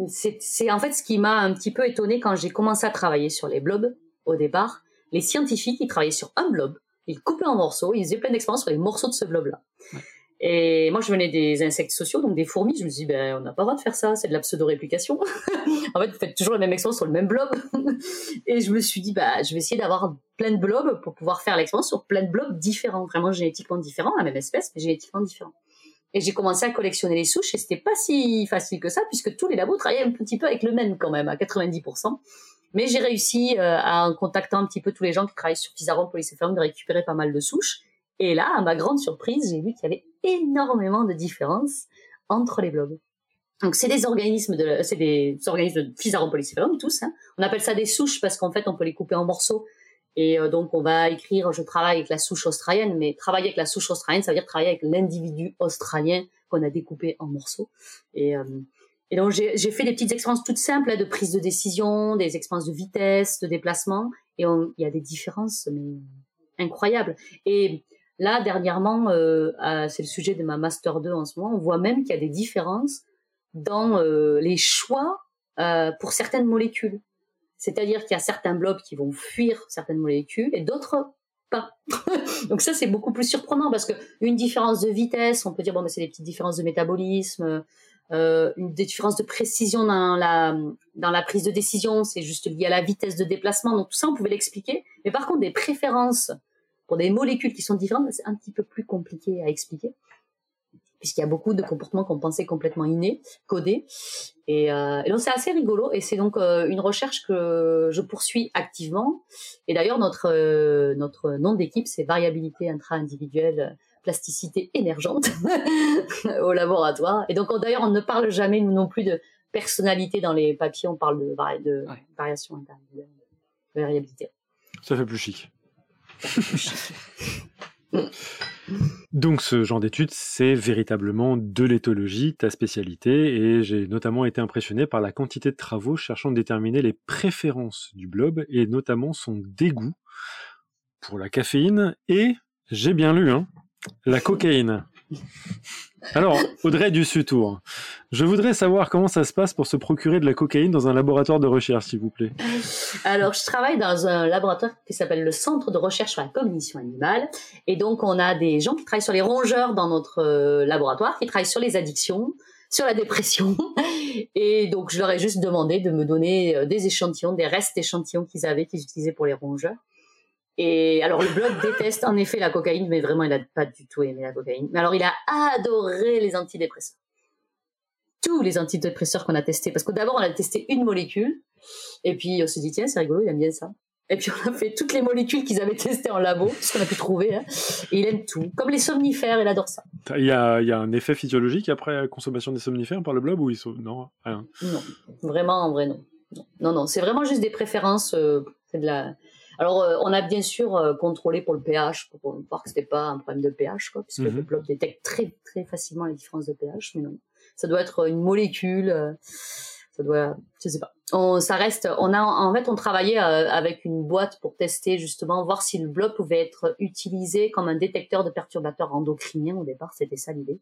Speaker 6: C'est en fait ce qui m'a un petit peu étonné quand j'ai commencé à travailler sur les blobs au départ. Les scientifiques, ils travaillaient sur un blob, ils coupaient en morceaux, ils faisaient plein d'expériences sur les morceaux de ce blob-là. Et moi, je venais des insectes sociaux, donc des fourmis. Je me suis dit, ben, on n'a pas le droit de faire ça, c'est de la pseudo-réplication. [LAUGHS] en fait, vous faites toujours la même expérience sur le même blob. [LAUGHS] et je me suis dit, bah, je vais essayer d'avoir plein de blobs pour pouvoir faire l'expérience sur plein de blobs différents, vraiment génétiquement différents, la même espèce, mais génétiquement différents. Et j'ai commencé à collectionner les souches et c'était pas si facile que ça puisque tous les labos travaillaient un petit peu avec le même quand même, à 90%. Mais j'ai réussi, euh, en contactant un petit peu tous les gens qui travaillent sur Physarum Polycephalum, de récupérer pas mal de souches. Et là, à ma grande surprise, j'ai vu qu'il y avait énormément de différences entre les blobs. Donc c'est des organismes de, c'est des organismes de Physarum polycephalum tous. Hein. On appelle ça des souches parce qu'en fait on peut les couper en morceaux. Et euh, donc on va écrire, je travaille avec la souche australienne, mais travailler avec la souche australienne, ça veut dire travailler avec l'individu australien qu'on a découpé en morceaux. Et, euh, donc j'ai fait des petites expériences toutes simples hein, de prise de décision, des expériences de vitesse, de déplacement, et il y a des différences mais incroyables. Et Là, dernièrement, euh, c'est le sujet de ma Master 2 en ce moment, on voit même qu'il y a des différences dans euh, les choix euh, pour certaines molécules. C'est-à-dire qu'il y a certains blobs qui vont fuir certaines molécules et d'autres pas. [LAUGHS] Donc ça, c'est beaucoup plus surprenant parce que une différence de vitesse, on peut dire, bon, mais c'est des petites différences de métabolisme. euh, une différence de précision dans la, dans la prise de décision, c'est juste lié à la vitesse de déplacement. Donc tout ça, on pouvait l'expliquer. Mais par contre, des préférences pour des molécules qui sont différentes, c'est un petit peu plus compliqué à expliquer puisqu'il y a beaucoup de comportements qu'on pensait complètement innés, codés. Et, euh, et donc c'est assez rigolo et c'est donc euh, une recherche que je poursuis activement. Et d'ailleurs notre euh, notre nom d'équipe c'est variabilité intra-individuelle, plasticité émergente [LAUGHS] au laboratoire. Et donc d'ailleurs on ne parle jamais nous non plus de personnalité dans les papiers, on parle de, de
Speaker 4: Ouais.
Speaker 6: variation variabilité.
Speaker 5: Ça fait plus chic. [LAUGHS] Donc ce genre d'études, c'est véritablement de l'éthologie, ta spécialité, et j'ai notamment été impressionné par la quantité de travaux cherchant à déterminer les préférences du blob, et notamment son dégoût pour la caféine, et, j'ai bien lu, hein, la cocaïne. [LAUGHS] Alors, Audrey Dussutour, je voudrais savoir comment ça se passe pour se procurer de la cocaïne dans un laboratoire de recherche, s'il vous plaît.
Speaker 6: Alors, je travaille dans un laboratoire qui s'appelle le Centre de recherche sur la cognition animale. Et donc, on a des gens qui travaillent sur les rongeurs dans notre euh, laboratoire, qui travaillent sur les addictions, sur la dépression. [LAUGHS] Et donc, je leur ai juste demandé de me donner euh, des échantillons, des restes d'échantillons qu'ils avaient, qu'ils utilisaient pour les rongeurs. Et alors, le blog déteste en effet la cocaïne, mais vraiment, il n'a pas du tout aimé la cocaïne. Mais alors, il a adoré les antidépresseurs. Tous les antidépresseurs qu'on a testés. Parce que d'abord, on a testé une molécule. Et puis, on s'est dit, tiens, c'est rigolo, il aime bien ça. Et puis, on a fait toutes les molécules qu'ils avaient testées en labo, ce qu'on a pu trouver. hein. Et il aime tout. Comme les somnifères, il adore ça.
Speaker 5: Il y a, il y a un effet physiologique après la consommation des somnifères par le blob ou ils sont... Non, rien?
Speaker 6: Non, vraiment, en vrai, non. Non, non, non, c'est vraiment juste des préférences. euh, c'est de la... Alors, euh, on a bien sûr euh, contrôlé pour le pH, pour, voir que c'était pas un problème de pH, quoi, puisque
Speaker 5: Mhm.
Speaker 6: le bloc détecte très, très facilement les différences de pH, mais non. Ça doit être une molécule, euh, ça doit, je sais pas. On, ça reste, on a, en fait, on travaillait euh, avec une boîte pour tester justement, voir si le bloc pouvait être utilisé comme un détecteur de perturbateurs endocriniens au départ, c'était ça l'idée.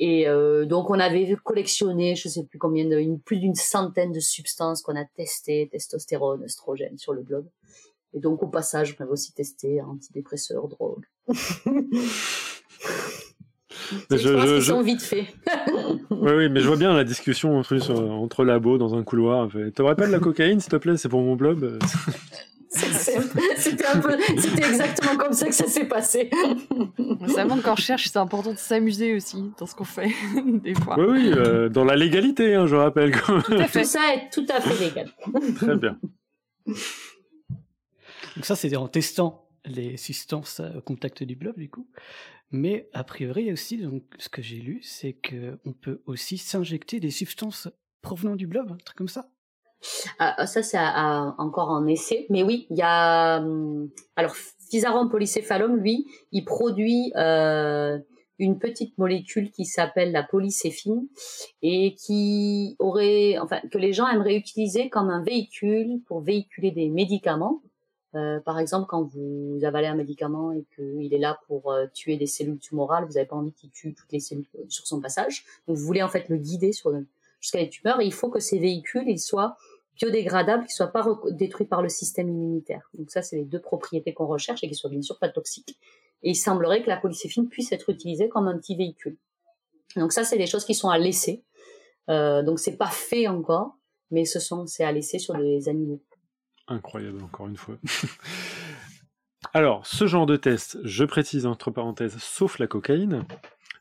Speaker 6: Et euh, donc on avait collectionné, je sais plus combien, de, une, plus d'une centaine de substances qu'on a testées, testostérone, oestrogène sur le globe. Et donc au passage, on avait aussi testé antidépresseurs, drogue. [LAUGHS]
Speaker 5: Mais
Speaker 6: C'est
Speaker 5: je- je- je-
Speaker 6: sont vite fait. [LAUGHS]
Speaker 5: Oui, oui, mais je vois bien la discussion entre, entre labos dans un couloir. T'aurais pas de la cocaïne, s'il te plaît, c'est pour mon blob. [LAUGHS]
Speaker 6: C'était un exactement comme ça que ça s'est passé.
Speaker 1: Ça montre qu'en recherche, c'est important de s'amuser aussi dans ce qu'on fait, des fois.
Speaker 5: Oui, oui, euh, dans la légalité, hein, je rappelle.
Speaker 1: Tout à
Speaker 6: Tout
Speaker 1: fait.
Speaker 6: ça est tout à fait légal.
Speaker 5: Très bien.
Speaker 4: Donc ça, c'est en testant les substances au contact du blob, du coup. Mais a priori, il y a aussi, donc, ce que j'ai lu, c'est que on peut aussi s'injecter des substances provenant du blob, un truc comme ça.
Speaker 6: Ah, ça, c'est encore en essai. Mais oui, il y a... hum, Alors, Physarum polycéphalum, lui, il produit euh, une petite molécule qui s'appelle la polycéphine et qui aurait... Enfin, que les gens aimeraient utiliser comme un véhicule pour véhiculer des médicaments. Euh, par exemple, quand vous avalez un médicament et qu'il est là pour euh, tuer des cellules tumorales, vous n'avez pas envie qu'il tue toutes les cellules euh, sur son passage. Donc, vous voulez en fait le guider sur le- jusqu'à les tumeurs. Et il faut que ces véhicules, ils soient biodégradables, qui soient pas détruits par le système immunitaire. Donc ça, c'est les deux propriétés qu'on recherche et qui soient bien sûr pas toxiques. Et il semblerait que la polycéphine puisse être utilisée comme un petit véhicule. Donc ça, c'est des choses qui sont à laisser. Euh, donc c'est pas fait encore, mais ce sont c'est à laisser sur des animaux.
Speaker 5: Incroyable, encore une fois. [LAUGHS] Alors, ce genre de test, je précise entre parenthèses, sauf la cocaïne,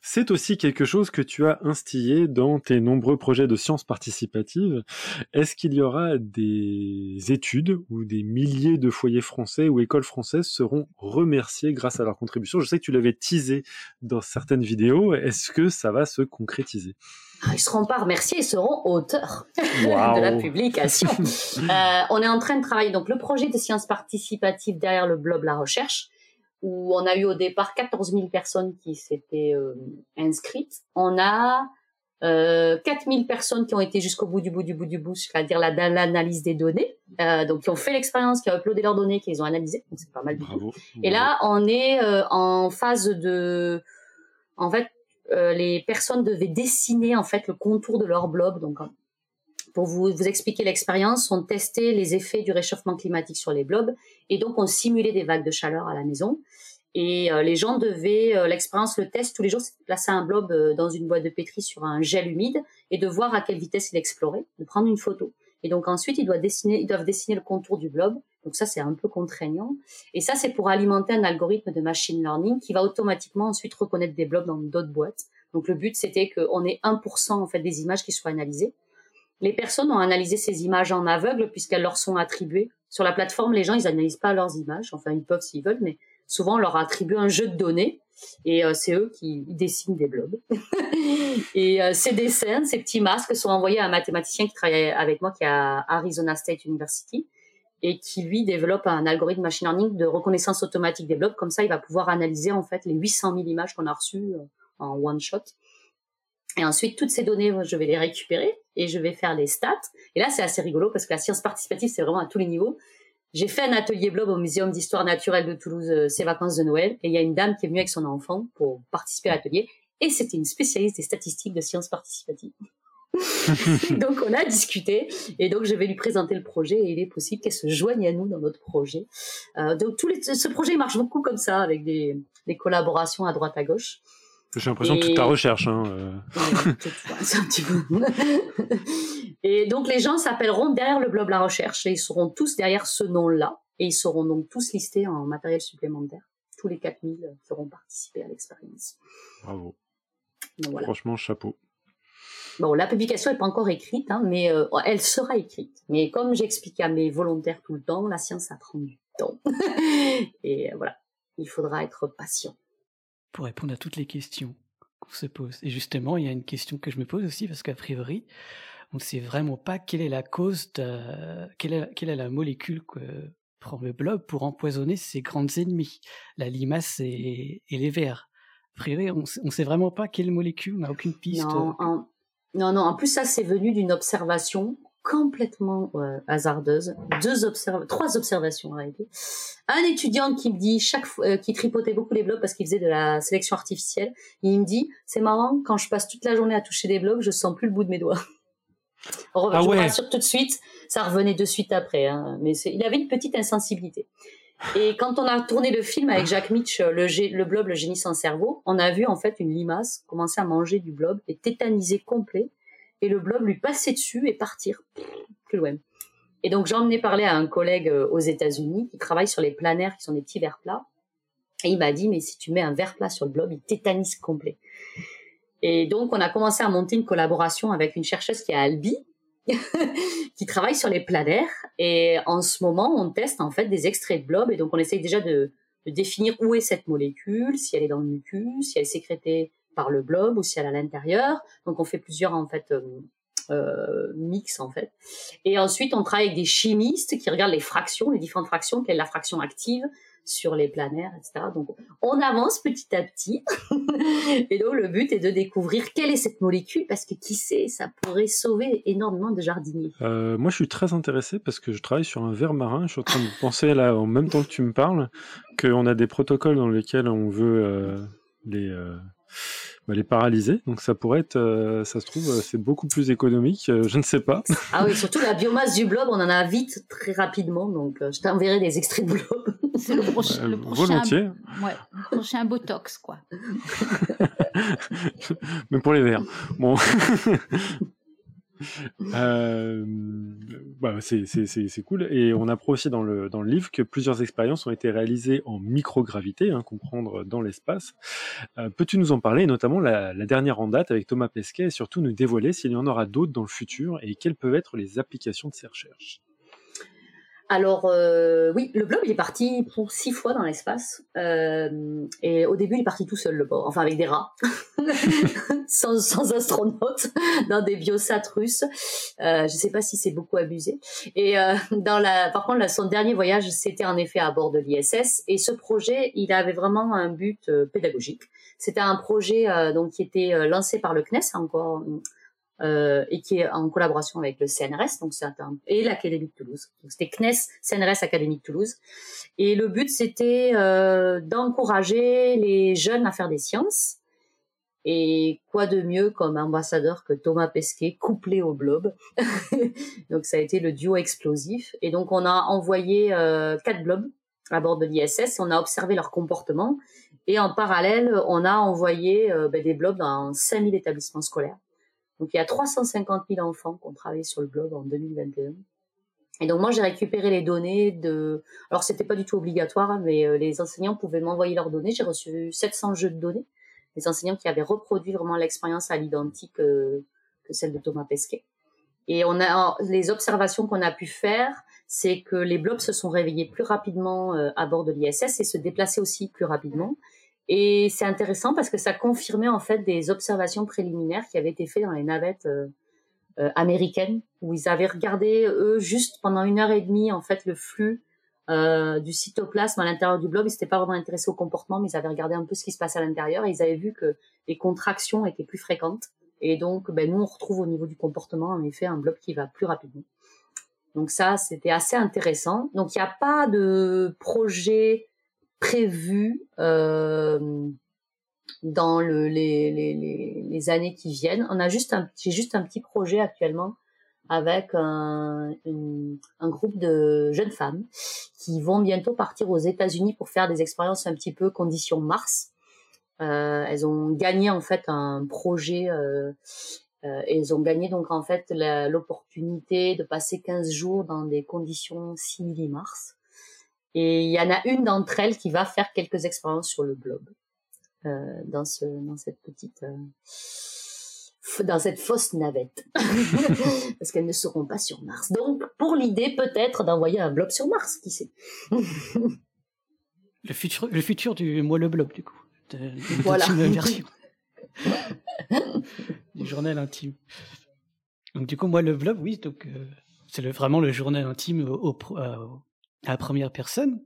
Speaker 5: c'est aussi quelque chose que tu as instillé dans tes nombreux projets de sciences participatives. Est-ce qu'il y aura des études où des milliers de foyers français ou écoles françaises seront remerciés grâce à leur contribution? Je sais que tu l'avais teasé dans certaines vidéos. Est-ce que ça va se concrétiser?
Speaker 6: Ils seront pas remerciés, ils seront auteurs [LAUGHS] de la publication. [LAUGHS] Euh, on est en train de travailler donc le projet de sciences participatives derrière le blog La Recherche, où on a eu au départ 14 000 personnes qui s'étaient euh, inscrites. On a euh, 4 000 personnes qui ont été jusqu'au bout du bout du bout du bout, c'est-à-dire la- l'analyse des données, euh, donc qui ont fait l'expérience, qui ont uploadé leurs données, qui les ont analysées, donc c'est pas mal.
Speaker 5: Bravo.
Speaker 6: Et là, on est euh, en phase de, en fait, euh, les personnes devaient dessiner en fait le contour de leur blob. Donc, hein, pour vous, expliquer l'expérience, on testait les effets du réchauffement climatique sur les blobs et donc on simulait des vagues de chaleur à la maison. Et les gens devaient, l'expérience, le test tous les jours, c'est de placer un blob dans une boîte de pétri sur un gel humide et de voir à quelle vitesse il explorait, de prendre une photo. Et donc ensuite, ils doivent dessiner, ils doivent dessiner le contour du blob. Donc ça, c'est un peu contraignant. Et ça, c'est pour alimenter un algorithme de machine learning qui va automatiquement ensuite reconnaître des blobs dans d'autres boîtes. Donc le but, c'était qu'on ait 1% en fait des images qui soient analysées. Les personnes ont analysé ces images en aveugle puisqu'elles leur sont attribuées. Sur la plateforme, les gens, ils analysent pas leurs images. Enfin, ils peuvent s'ils veulent, mais souvent, on leur attribue un jeu de données et euh, c'est eux qui dessinent des blobs. [LAUGHS] et euh, ces dessins, ces petits masques sont envoyés à un mathématicien qui travaille avec moi, qui est à Arizona State University, et qui lui développe un algorithme machine learning de reconnaissance automatique des blobs. Comme ça, il va pouvoir analyser en fait les 800 000 images qu'on a reçues euh, en one shot. Et ensuite, toutes ces données, je vais les récupérer et je vais faire les stats. Et là, c'est assez rigolo parce que la science participative, c'est vraiment à tous les niveaux. J'ai fait un atelier blob au Muséum d'histoire naturelle de Toulouse euh, ces vacances de Noël et il y a une dame qui est venue avec son enfant pour participer à l'atelier et c'était une spécialiste des statistiques de sciences participatives. [LAUGHS] donc on a discuté et donc je vais lui présenter le projet et il est possible qu'elle se joigne à nous dans notre projet. Euh, donc tous les, ce projet marche beaucoup comme ça avec des, des collaborations à droite à gauche.
Speaker 5: J'ai l'impression de toute ta recherche. Hein, euh. [LAUGHS]
Speaker 6: et donc les gens s'appelleront derrière le blog La Recherche et ils seront tous derrière ce nom-là et ils seront donc tous listés en matériel supplémentaire. Tous les 4000 feront participer à l'expérience.
Speaker 5: Bravo. Franchement, chapeau.
Speaker 6: Bon, la publication n'est pas encore écrite, hein, mais euh, elle sera écrite. Mais comme j'explique à mes volontaires tout le temps, la science, ça prend du temps. [LAUGHS] et euh, voilà, il faudra être patient
Speaker 4: pour répondre à toutes les questions qu'on se pose. Et justement, il y a une question que je me pose aussi, parce qu'a priori, on ne sait vraiment pas quelle est la cause, de, quelle, est, quelle est la molécule que prend le blob pour empoisonner ses grandes ennemis, la limace et, les vers. A priori, on ne sait vraiment pas quelle molécule, on n'a aucune piste.
Speaker 6: Non, non, non, en plus ça c'est venu d'une observation complètement euh, hasardeuse. Deux observ trois observations en réalité. Un étudiant qui me dit chaque fois, euh, qui tripotait beaucoup les blocs parce qu'il faisait de la sélection artificielle, il me dit c'est marrant quand je passe toute la journée à toucher des blocs, je sens plus le bout de mes doigts. [LAUGHS] ah je ouais. tout de suite, ça revenait de suite après, hein, mais il avait une petite insensibilité. Et quand on a tourné le film avec Jack Mitch, le, le blob, le génie sans cerveau, on a vu en fait une limace commencer à manger du blob et tétaniser complet et le blob lui passer dessus et partir plus loin. Et donc j'en ai parlé à un collègue euh, aux États-Unis qui travaille sur les planaires qui sont des petits verres plats. Et il m'a dit, mais si tu mets un verre plat sur le blob, il tétanise complet. Et donc on a commencé à monter une collaboration avec une chercheuse qui est à Albi, [LAUGHS] qui travaille sur les planaires. Et en ce moment, on teste en fait des extraits de blob. Et donc on essaye déjà de, de définir où est cette molécule, si elle est dans le mucus, si elle est sécrétée par le blob ou si elle est à l'intérieur. Donc on fait plusieurs en fait euh, euh, mix en fait. Et ensuite on travaille avec des chimistes qui regardent les fractions, les différentes fractions, quelle est la fraction active sur les planaires, etc. Donc on avance petit à petit. [LAUGHS] et donc le but est de découvrir quelle est cette molécule parce que qui sait, ça pourrait sauver énormément de jardiniers.
Speaker 5: Euh, moi je suis très intéressé parce que je travaille sur un ver marin. Je suis en train de penser là en même temps que tu me parles qu'on a des protocoles dans lesquels on veut les bah, les paralyser. Donc ça pourrait être, euh, ça se trouve, euh, c'est beaucoup plus économique. Euh, je ne sais pas. [LAUGHS]
Speaker 6: Ah oui, surtout la biomasse du blob, on en a vite très rapidement. Donc je t'enverrai des extraits de blob.
Speaker 3: C'est le, prochain, le prochain.
Speaker 5: Volontiers.
Speaker 3: Ouais, le prochain botox, quoi. [LAUGHS]
Speaker 5: Mais pour les verts. Bon. [LAUGHS] Euh, bah, c'est cool. Et on apprend aussi dans le, livre que plusieurs expériences ont été réalisées en microgravité, hein, comprendre dans l'espace. Euh, peux-tu nous en parler, notamment la, dernière en date avec Thomas Pesquet, et surtout nous dévoiler s'il y en aura d'autres dans le futur et quelles peuvent être les applications de ces recherches?
Speaker 6: Alors euh, oui, le blob il est parti pour six fois dans l'espace euh, et au début il est parti tout seul le bord, enfin avec des rats, [LAUGHS] sans, sans astronautes, dans des biosats russes. Euh, je sais pas si c'est beaucoup abusé. Et euh, dans la, par contre, son dernier voyage c'était en effet à bord de l'ISS et ce projet il avait vraiment un but euh, pédagogique. C'était un projet euh, donc qui était lancé par le CNES encore euh, et qui est en collaboration avec le CNRS, donc c'est un, et l'Académie de Toulouse. Donc c'était CNES, CNRS, Académie de Toulouse. Et le but c'était euh, d'encourager les jeunes à faire des sciences. Et quoi de mieux comme ambassadeur que Thomas Pesquet couplé au blob? [LAUGHS] donc ça a été le duo explosif. Et donc on a envoyé euh, quatre blobs à bord de l'ISS. On a observé leur comportement et en parallèle, on a envoyé euh, ben, des blobs dans 5000 établissements scolaires. Donc il y a 350 000 enfants qui ont travaillé sur le blob en 2021. Et donc moi j'ai récupéré les données de. Alors c'était pas du tout obligatoire, hein, mais euh, les enseignants pouvaient m'envoyer leurs données. J'ai reçu 700 jeux de données, des enseignants qui avaient reproduit vraiment l'expérience à l'identique euh, que celle de Thomas Pesquet. Et on a les observations qu'on a pu faire, c'est que les blobs se sont réveillés plus rapidement euh, à bord de l'ISS et se déplaçaient aussi plus rapidement. Et c'est intéressant parce que ça confirmait en fait des observations préliminaires qui avaient été faites dans les navettes euh, euh, américaines où ils avaient regardé eux juste pendant une heure et demie en fait le flux du cytoplasme à l'intérieur du blob. Ils s'étaient pas vraiment intéressés au comportement, mais ils avaient regardé un peu ce qui se passait à l'intérieur et ils avaient vu que les contractions étaient plus fréquentes. Et donc, ben, nous, on retrouve au niveau du comportement, en effet, un blob qui va plus rapidement. Donc ça, c'était assez intéressant. Donc, il n'y a pas de projet prévu euh, dans le, les, les, les, années qui viennent. On a juste un, j'ai juste un petit projet actuellement avec un, un groupe de jeunes femmes qui vont bientôt partir aux États-Unis pour faire des expériences un petit peu conditions Mars. Euh, elles ont gagné en fait un projet euh, euh, elles ont gagné donc en fait l'opportunité de passer 15 jours dans des conditions simili-Mars. Et il y en a une d'entre elles qui va faire quelques expériences sur le globe euh, dans, ce, dans cette petite euh, dans cette fausse navette [LAUGHS] parce qu'elles ne seront pas sur Mars. Donc pour l'idée peut-être d'envoyer un blob sur Mars, qui sait.
Speaker 4: le futur le futur du moi le blob du coup de, [LAUGHS]
Speaker 6: voilà. [LAUGHS]
Speaker 4: version du journal intime. Donc du coup, moi, le vlog, oui, donc euh, c'est vraiment le journal intime au, euh, à la première personne,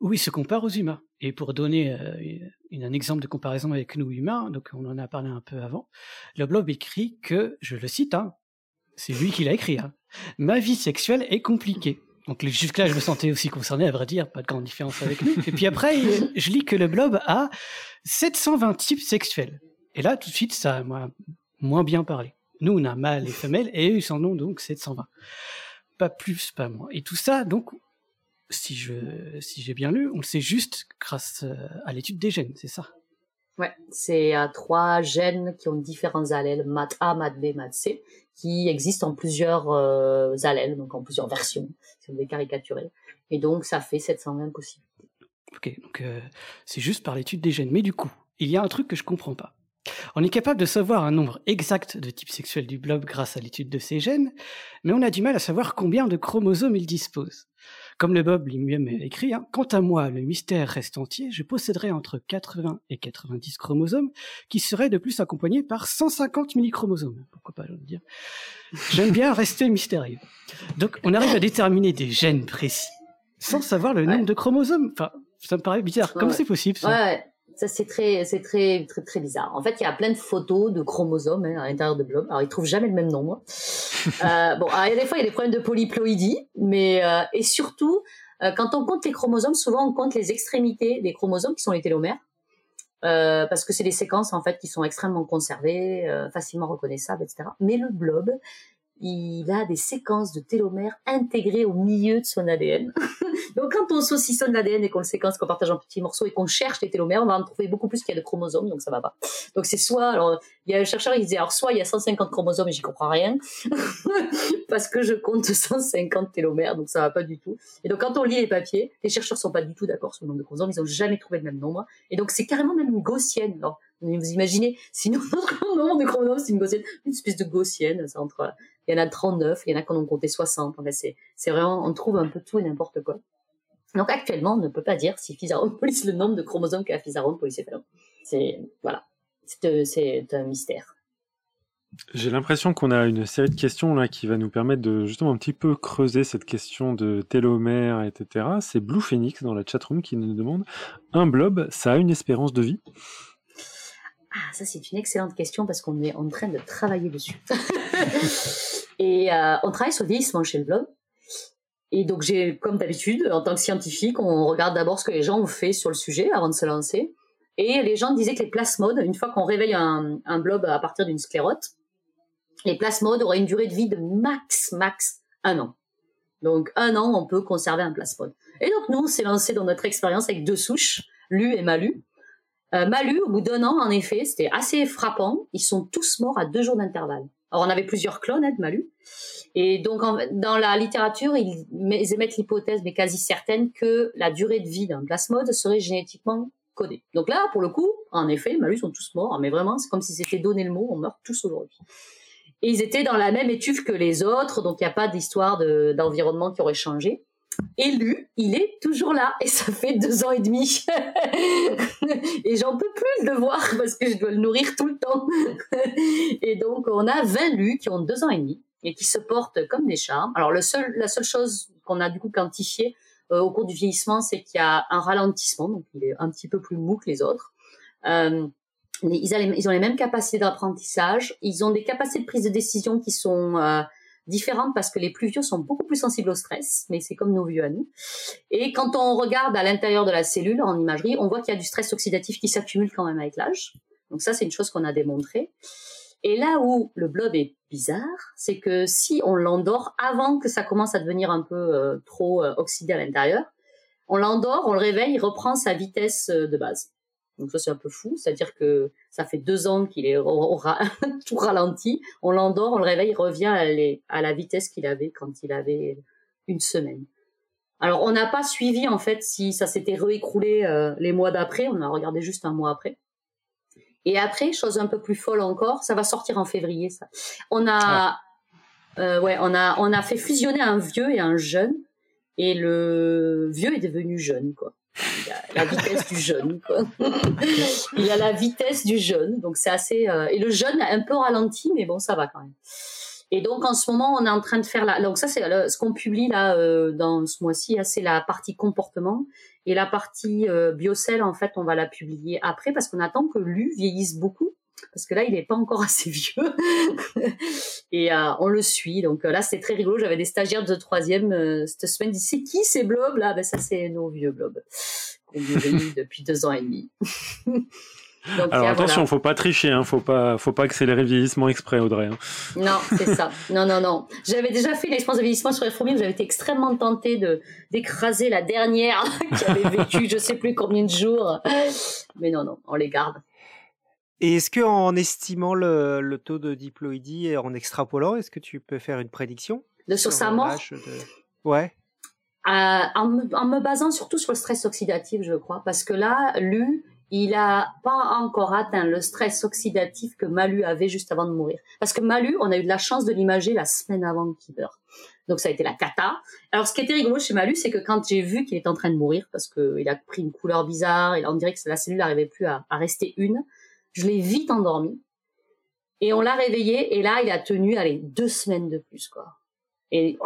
Speaker 4: où il se compare aux humains. Et pour donner euh, un exemple de comparaison avec nous humains, donc on en a parlé un peu avant, le blog écrit que, je le cite, hein, c'est lui qui l'a écrit, hein, ma vie sexuelle est compliquée. Donc jusque-là, je me sentais aussi concerné, à vrai dire, pas de grande différence avec lui. Et puis après, je lis que le blob a 720 types sexuels. Et là, tout de suite, ça m'a moins bien parlé. Nous, on a mâle et femelle, et eux, ils en ont donc 720. Pas plus, pas moins. Et tout ça, donc, si je, si j'ai bien lu, on le sait juste grâce euh, à l'étude des gènes, c'est ça?
Speaker 6: Ouais, c'est à trois gènes qui ont différents allèles, MAT-A, MAT-B, MAT-C, qui existent en plusieurs euh, allèles, donc en plusieurs versions, si on veut caricaturer. Et donc, ça fait 720 possibilités.
Speaker 4: Ok, donc euh, c'est juste par l'étude des gènes. Mais du coup, il y a un truc que je comprends pas. On est capable de savoir un nombre exact de types sexuels du blob grâce à l'étude de ces gènes, mais on a du mal à savoir combien de chromosomes il dispose. Comme le Bob lui-même écrit, hein, quant à moi, le mystère reste entier, je posséderais entre 80 et 90 chromosomes qui seraient de plus accompagnés par 150 millichromosomes. Pourquoi pas, veux dire? J'aime bien rester mystérieux. Donc, on arrive à déterminer des gènes précis sans savoir le nombre de chromosomes. Enfin, ça me paraît bizarre. Comment c'est possible ça?
Speaker 6: Ouais. Ça, c'est très, c'est très, très, très bizarre. En fait, il y a plein de photos de chromosomes hein, à l'intérieur de Blob. Alors, ils trouvent jamais le même nombre. [LAUGHS] euh, bon, alors, il y a des fois, il y a des problèmes de polyploïdie, mais euh, et surtout, euh, quand on compte les chromosomes, souvent on compte les extrémités des chromosomes qui sont les télomères, euh, parce que c'est des séquences en fait qui sont extrêmement conservées, euh, facilement reconnaissables, etc. Mais le blob, il a des séquences de télomères intégrées au milieu de son ADN. [LAUGHS] donc, quand on saucissonne l'ADN et qu'on le séquence, qu'on partage en petits morceaux et qu'on cherche les télomères, on va en trouver beaucoup plus qu'il y a de chromosomes, donc ça va pas. Donc, c'est soit, alors, il y a un chercheur qui disait, alors, soit il y a 150 chromosomes et j'y comprends rien, [LAUGHS] parce que je compte 150 télomères, donc ça va pas du tout. Et donc, quand on lit les papiers, les chercheurs sont pas du tout d'accord sur le nombre de chromosomes, ils ont jamais trouvé le même nombre. Et donc, c'est carrément même une gaussienne. Alors, vous imaginez, sinon [LAUGHS] notre nombre de chromosomes, c'est une gaussienne, une espèce de gaussienne, c'est entre, il y en a 39, il y en a qui en compté 60. En fait, c'est, vraiment, on trouve un peu tout et n'importe quoi. Donc actuellement, on ne peut pas dire si Physaropolis le nombre de chromosomes qu'a Physaropolis C'est, voilà, c'est, c'est un mystère.
Speaker 5: J'ai l'impression qu'on a une série de questions là qui va nous permettre de justement un petit peu creuser cette question de télomère, etc. C'est Blue Phoenix dans la chatroom qui nous demande un blob, ça a une espérance de vie?
Speaker 6: Ah, ça c'est une excellente question parce qu'on est en train de travailler dessus. [LAUGHS] et euh, on travaille sur le vieillissement chez le blob. Et donc j'ai, comme d'habitude, en tant que scientifique, on regarde d'abord ce que les gens ont fait sur le sujet avant de se lancer. Et les gens disaient que les plasmodes, une fois qu'on réveille un, un blob à partir d'une sclérote, les plasmodes auraient une durée de vie de max, max un an. Donc un an, on peut conserver un plasmode. Et donc nous, on s'est lancé dans notre expérience avec deux souches, Lu et Malu. Euh, Malu, au bout d'un an, en effet, c'était assez frappant. Ils sont tous morts à deux jours d'intervalle. Alors on avait plusieurs clones hein, de Malu. Et donc dans la littérature, ils, émettent l'hypothèse, mais quasi certaine, que la durée de vie d'un plasmode serait génétiquement codée. Donc là, pour le coup, en effet, Malu sont tous morts, mais vraiment, c'est comme si c'était donné le mot, on meurt tous aujourd'hui. Et ils étaient dans la même étuve que les autres, donc il n'y a pas d'histoire d'environnement qui aurait changé élu, il est toujours là et ça fait deux ans et demi. [LAUGHS] et j'en peux plus de le voir parce que je dois le nourrir tout le temps. [LAUGHS] et donc on a 20 lus qui ont deux ans et demi et qui se portent comme des charmes. Alors la seule chose qu'on a du coup quantifiée euh, au cours du vieillissement, c'est qu'il y a un ralentissement, donc il est un petit peu plus mou que les autres. Euh, ils, ont les, ils, ont les, mêmes capacités d'apprentissage, ils ont des capacités de prise de décision qui sont euh, différentes parce que les plus vieux sont beaucoup plus sensibles au stress, mais c'est comme nos vieux à nous. Et quand on regarde à l'intérieur de la cellule en imagerie, on voit qu'il y a du stress oxydatif qui s'accumule quand même avec l'âge. Donc ça, c'est une chose qu'on a démontré. Et là où le blob est bizarre, c'est que si on l'endort avant que ça commence à devenir un peu euh, trop euh, oxydé à l'intérieur, on l'endort, on le réveille, il reprend sa vitesse euh, de base. Donc ça c'est un peu fou, c'est-à-dire que ça fait deux ans qu'il est [LAUGHS] tout ralenti, on l'endort, on le réveille, il revient à, la vitesse qu'il avait quand il avait une semaine. Alors on n'a pas suivi en fait si ça s'était réécroulé euh, les mois d'après, on a regardé juste un mois après. Et après, chose un peu plus folle encore, ça va sortir en février ça. On a, ah. euh, ouais, on a, on a fait fusionner un vieux et un jeune, et le vieux est devenu jeune quoi. Il a la vitesse du jeune. Quoi. il a la vitesse du jeune, donc c'est assez. Euh, et le jeune a un peu ralenti, mais bon, ça va quand même. Et donc en ce moment, on est en train de faire la. Donc ça, c'est ce qu'on publie là euh, dans ce mois-ci. Hein, c'est la partie comportement et la partie euh, biocell. En fait, on va la publier après parce qu'on attend que l'U vieillisse beaucoup parce que là, il n'est pas encore [LAUGHS] assez vieux. et euh, on le suit. Donc euh, là, c'est très rigolo. J'avais des stagiaires de troisième euh, cette semaine. Ils c'est qui ces blobs là? Ben ça, c'est nos vieux blobs qu'on vit depuis deux ans et demi. [LAUGHS]
Speaker 5: Alors attention, faut pas tricher, hein, faut pas, faut pas accélérer le vieillissement exprès, Audrey. Hein.
Speaker 6: Non, c'est ça. [LAUGHS] Non, non, non. J'avais déjà fait l'expérience de vieillissement sur les fourmis, j'avais été extrêmement tentée de d'écraser la dernière qui avait vécu, je sais plus combien de jours. Mais non, non, on les garde.
Speaker 7: Et est-ce que en estimant le, taux de diploïdie et en extrapolant, est-ce que tu peux faire une prédiction
Speaker 6: de sur, sa mort
Speaker 7: Ouais.
Speaker 6: Euh, en, me, basant surtout sur le stress oxydatif, je crois, parce que là, Lu, il a pas encore atteint le stress oxydatif que Malu avait juste avant de mourir. Parce que Malu, on a eu de la chance de l'imager la semaine avant qu'il meure. Donc ça a été la cata. Alors ce qui était rigolo chez Malu, c'est que quand j'ai vu qu'il était en train de mourir, parce qu'il a pris une couleur bizarre, et on dirait que la cellule n'arrivait plus à rester une, je l'ai vite endormi. Et on l'a réveillé, et là, il a tenu, allez, deux semaines de plus, quoi. Et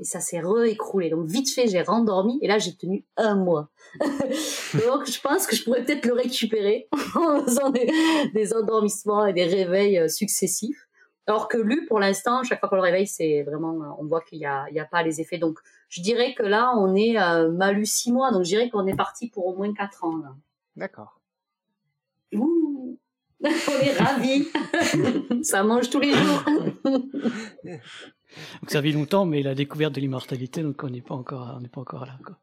Speaker 6: et ça s'est réécroulé. Donc vite fait, j'ai rendormi, et là, j'ai tenu un mois. [LAUGHS] Donc je pense que je pourrais peut-être le récupérer [LAUGHS] en faisant des, endormissements et des réveils euh, successifs. Alors que lui, pour l'instant, chaque fois qu'on le réveille, c'est vraiment, euh, on voit qu'il n'y a, y a pas les effets. Donc je dirais que là, on est euh, malus six mois, donc je dirais qu'on est parti pour au moins quatre ans.
Speaker 7: D'accord. [LAUGHS]
Speaker 6: On est ravis. [LAUGHS] ça mange tous les jours. [LAUGHS]
Speaker 4: donc ça vit longtemps, mais la découverte de l'immortalité, donc on n'est pas encore, on n'est pas encore là. Quoi.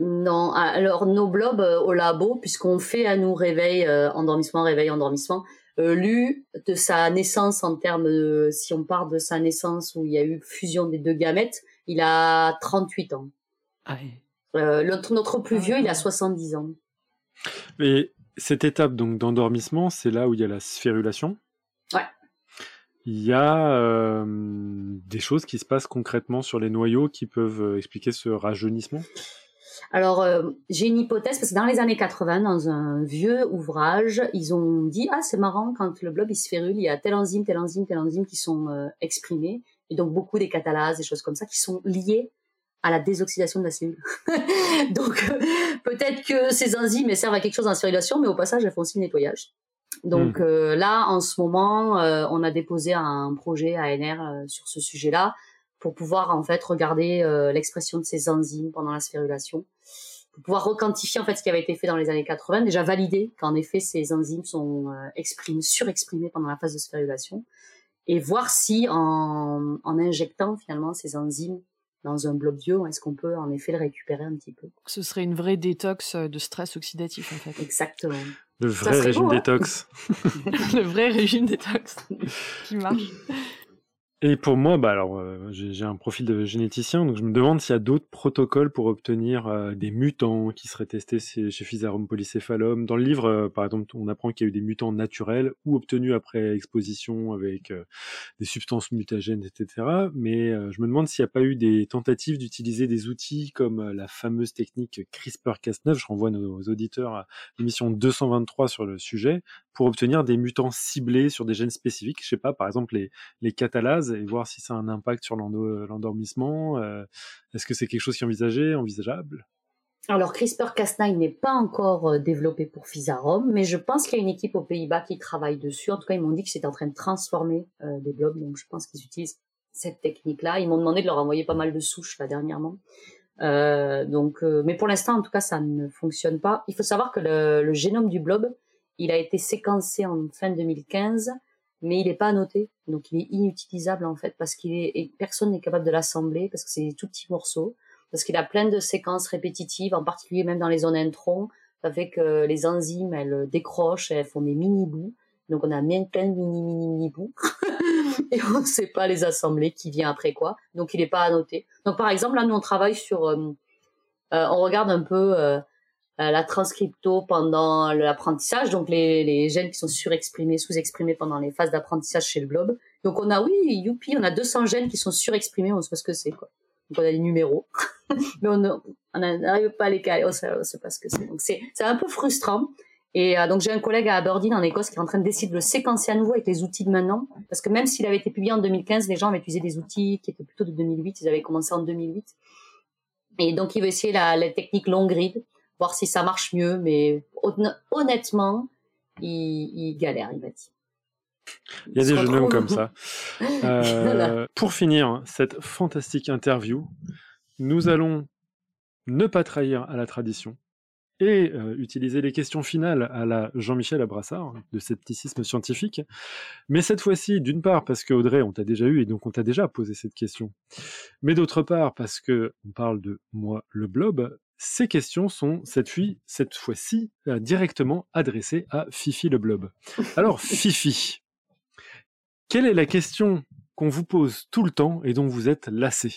Speaker 6: Non, alors nos blobs euh, au labo, puisqu'on fait à nous réveil, euh, endormissement, réveil, endormissement, euh, lu de sa naissance en termes de, si on part de sa naissance où il y a eu fusion des deux gamètes, il a 38 ans.
Speaker 4: Ah
Speaker 6: notre, notre, plus vieux, il a 70 ans.
Speaker 5: Mais cette étape donc d'endormissement, c'est là où il y a la sphérulation.
Speaker 6: Ouais.
Speaker 5: Il y a euh, des choses qui se passent concrètement sur les noyaux qui peuvent euh, expliquer ce rajeunissement?
Speaker 6: Alors, euh, j'ai une hypothèse parce que dans les années 80, dans un vieux ouvrage, ils ont dit ah c'est marrant quand le blob il sphérule, il y a tel enzyme, tel enzyme, tel enzyme qui sont exprimés et donc beaucoup des catalases, des choses comme ça qui sont liées à la désoxydation de la cellule. [LAUGHS] Donc euh, peut-être que ces enzymes servent à quelque chose dans la sphérulation, mais au passage elles font aussi le nettoyage. Donc hmm. euh, là, en ce moment, euh, on a déposé un projet ANR sur ce sujet-là pour pouvoir en fait regarder l'expression de ces enzymes pendant la sphérulation, pour pouvoir requantifier en fait ce qui avait été fait dans les années 80, déjà valider qu'en effet ces enzymes sont exprimées, surexprimées pendant la phase de sphérulation, et voir si en, en injectant finalement ces enzymes dans un blob vieux, est-ce qu'on peut en effet le récupérer un petit peu?
Speaker 1: Ce serait une vraie détox de stress oxidatif en fait.
Speaker 6: Exactement.
Speaker 5: Le vrai régime hein. détox. [LAUGHS] [LAUGHS]
Speaker 1: le vrai régime détox qui marche. [LAUGHS]
Speaker 5: Et pour moi, bah alors, euh, j'ai un profil de généticien, donc je me demande s'il y a d'autres protocoles pour obtenir euh, des mutants qui seraient testés chez, Physarum polycéphalum. Dans le livre, euh, par exemple, on apprend qu'il y a eu des mutants naturels ou obtenus après exposition avec des substances mutagènes, etc. Mais je me demande s'il n'y a pas eu des tentatives d'utiliser des outils comme la fameuse technique CRISPR-Cas9. Je renvoie nos auditeurs à l'émission 223 sur le sujet pour obtenir des mutants ciblés sur des gènes spécifiques. Je sais pas, par exemple les, les catalases et voir si ça a un impact sur l'endormissement. Euh, est-ce que c'est quelque chose qui est envisagé, envisageable?
Speaker 6: Alors CRISPR-Cas9 n'est pas encore euh, développé pour Physarum, mais je pense qu'il y a une équipe aux Pays-Bas qui travaille dessus. En tout cas, ils m'ont dit que c'était en train de transformer euh, des blobs, donc je pense qu'ils utilisent cette technique-là. Ils m'ont demandé de leur envoyer pas mal de souches là dernièrement. donc, mais pour l'instant, en tout cas, ça ne fonctionne pas. Il faut savoir que le, le génome du blob, il a été séquencé en fin 2015 mais il n'est pas annoté, donc il est inutilisable en fait parce qu'il est personne n'est capable de l'assembler parce que c'est des tout petits morceaux, parce qu'il a plein de séquences répétitives, en particulier même dans les zones introns, avec que les enzymes elles décrochent, elles font des mini bouts, donc on a plein de mini mini mini bouts. [LAUGHS] Et on ne sait pas les assembler, qui vient après quoi, donc il n'est pas annoté. Donc par exemple là nous on travaille sur, euh, euh, on regarde un peu euh, euh, la transcripto pendant l'apprentissage, donc les, gènes qui sont surexprimés, sous-exprimés pendant les phases d'apprentissage chez le globe. Donc on a, oui, youpi, on a 200 gènes qui sont surexprimés, on sait pas ce que c'est, quoi. Donc on a des numéros, [LAUGHS] mais on n'arrive pas à les caler, on sait, sait pas ce que c'est. Donc c'est un peu frustrant. Et euh, donc j'ai un collègue à Aberdeen en Écosse qui est en train d'essayer de le séquencer à nouveau avec les outils de maintenant, parce que même s'il avait été publié en 2015, les gens avaient utilisé des outils qui étaient plutôt de 2008, ils avaient commencé en 2008. Et donc il veut essayer la, la technique long grid, voir si ça marche mieux. Mais honnêtement, il, galère, il m'a dit.
Speaker 5: Il y a des jeunes hommes comme ça. [LAUGHS] Euh, pour finir cette fantastique interview, nous allons ne pas trahir à la tradition et euh, utiliser les questions finales à la Jean-Michel Abrassard de scepticisme scientifique. Mais cette fois-ci, d'une part parce que Audrey, on t'a déjà eu et donc on t'a déjà posé cette question, mais d'autre part parce que on parle de moi le blob, ces questions sont cette, cette fois-ci euh, directement adressées à Fifi le blob. Alors [LAUGHS] Fifi, quelle est la question qu'on vous pose tout le temps et dont vous êtes lassé?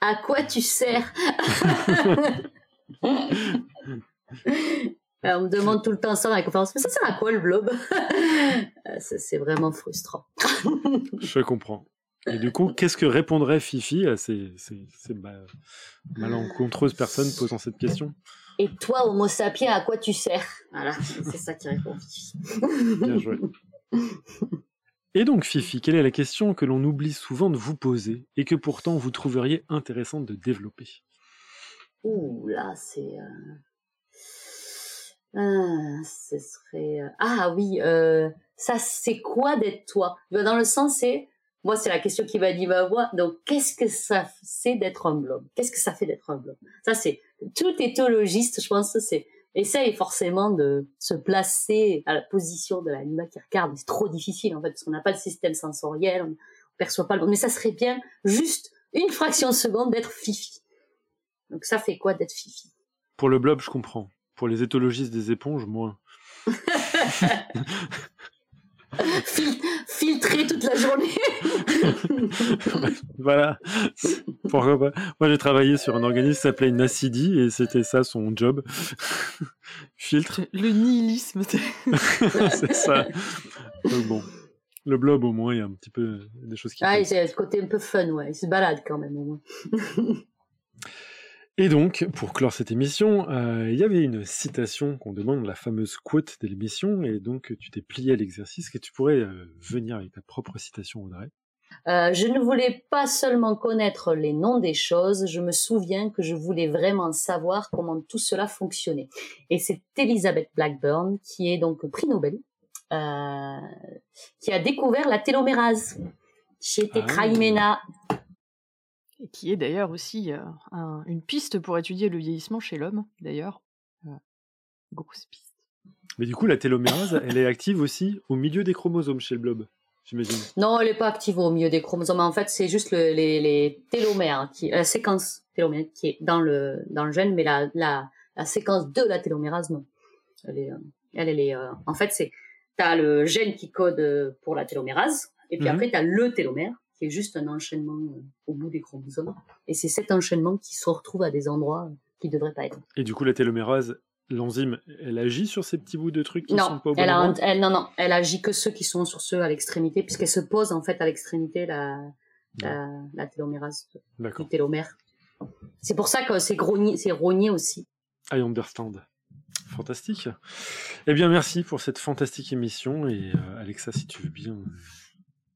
Speaker 6: À quoi tu sers? [LAUGHS] On me demande tout le temps ça dans la conférence, mais ça sert à quoi le blob? Euh, C'est vraiment frustrant.
Speaker 5: Je comprends. Et du coup, qu'est-ce que répondrait Fifi à ces, malencontreuses personnes posant cette question?
Speaker 6: Et toi, Homo sapiens, à quoi tu sers? Voilà, c'est ça qui répond Fifi. Bien joué.
Speaker 5: Et donc, Fifi, quelle est la question que l'on oublie souvent de vous poser et que pourtant vous trouveriez intéressante de développer?
Speaker 6: Ouh là, c'est. Euh, ah, ce serait. Euh, ah oui, euh, ça c'est quoi d'être toi? Dans le sens, c'est moi, c'est la question qui m'a dit ma voix. Donc, qu'est-ce que ça c'est d'être un blob Qu'est-ce que ça fait d'être un blob Ça, c'est tout éthologiste, je pense, c'est essaye forcément de se placer à la position de l'animal qui regarde. C'est trop difficile en fait parce qu'on n'a pas le système sensoriel, on perçoit pas le. Mais ça serait bien juste une fraction de seconde d'être fifi. Donc, ça fait quoi d'être fifi?
Speaker 5: Pour le blob, je comprends. Pour les éthologistes des éponges, moins. [LAUGHS] [LAUGHS]
Speaker 6: filtrer toute la journée. [LAUGHS]
Speaker 5: voilà. Pourquoi pas Moi, j'ai travaillé sur un organisme qui s'appelait Nacidi et c'était ça son job. [LAUGHS] Filtre.
Speaker 1: Le nihilisme. [LAUGHS]
Speaker 5: c'est ça. Donc bon. Le blob, au moins, il y a un petit peu des choses qui.
Speaker 6: Ah, c'est le côté un peu fun, ouais. Il se balade quand même, au moins.
Speaker 5: Et donc, pour clore cette émission, euh, il y avait une citation qu'on demande, la fameuse quote de l'émission, et donc tu t'es plié à l'exercice, que tu pourrais euh, venir avec ta propre citation, Audrey.
Speaker 6: Euh, je ne voulais pas seulement connaître les noms des choses, je me souviens que je voulais vraiment savoir comment tout cela fonctionnait. Et c'est Elizabeth Blackburn, qui est donc prix Nobel, qui a découvert la télomérase chez. Ah
Speaker 1: et qui est d'ailleurs aussi euh, une piste pour étudier le vieillissement chez l'homme, d'ailleurs. Euh, grosse piste.
Speaker 5: Mais du coup, la télomérase, elle est active aussi au milieu des chromosomes chez le blob. j'imagine.
Speaker 6: Non, elle n'est pas active au milieu des chromosomes. En fait, c'est juste le, les, les, télomères, qui, la séquence télomère qui est dans le, dans le gène, mais la, la, la séquence de la télomérase, non. Elle est, elle, elle est, en fait, c'est, t'as le gène qui code pour la télomérase, et puis après, après, t'as le télomère, qui est juste un enchaînement au bout des chromosomes. Et c'est cet enchaînement qui se retrouve à des endroits qui ne devraient pas être.
Speaker 5: Et du coup, la télomérase, l'enzyme, elle agit sur ces petits bouts de trucs qui
Speaker 6: non,
Speaker 5: sont pas au bon
Speaker 6: elle, elle Non, non, elle agit que ceux qui sont sur ceux à l'extrémité, puisqu'elle se pose en fait à l'extrémité la, la, la, télomérase, le télomère. C'est pour ça que c'est rogné, c'est rogné aussi.
Speaker 5: I understand. Fantastique. Eh bien, merci pour cette fantastique émission. Et euh, Alexa, si tu veux bien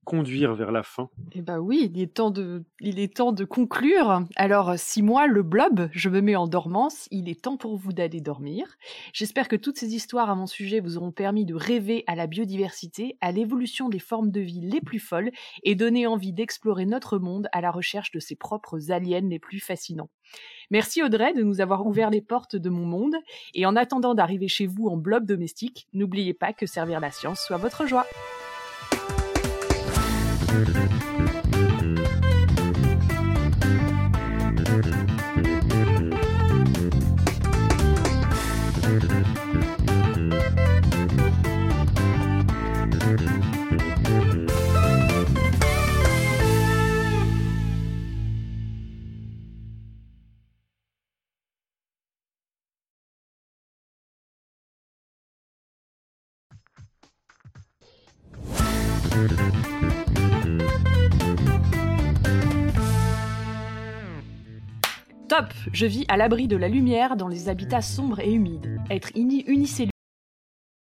Speaker 5: conduire vers la fin.
Speaker 1: Eh ben oui, il est temps de, il est temps de conclure. Alors, si moi, le blob, je me mets en dormance, il est temps pour vous d'aller dormir. J'espère que toutes ces histoires à mon sujet vous auront permis de rêver à la biodiversité, à l'évolution des formes de vie les plus folles et donner envie d'explorer notre monde à la recherche de ses propres aliens les plus fascinants. Merci Audrey de nous avoir ouvert les portes de mon monde et en attendant d'arriver chez vous en blob domestique, n'oubliez pas que servir la science soit votre joie. Thank you. Top Je vis à l'abri de la lumière dans les habitats sombres et humides. Être unicellulaire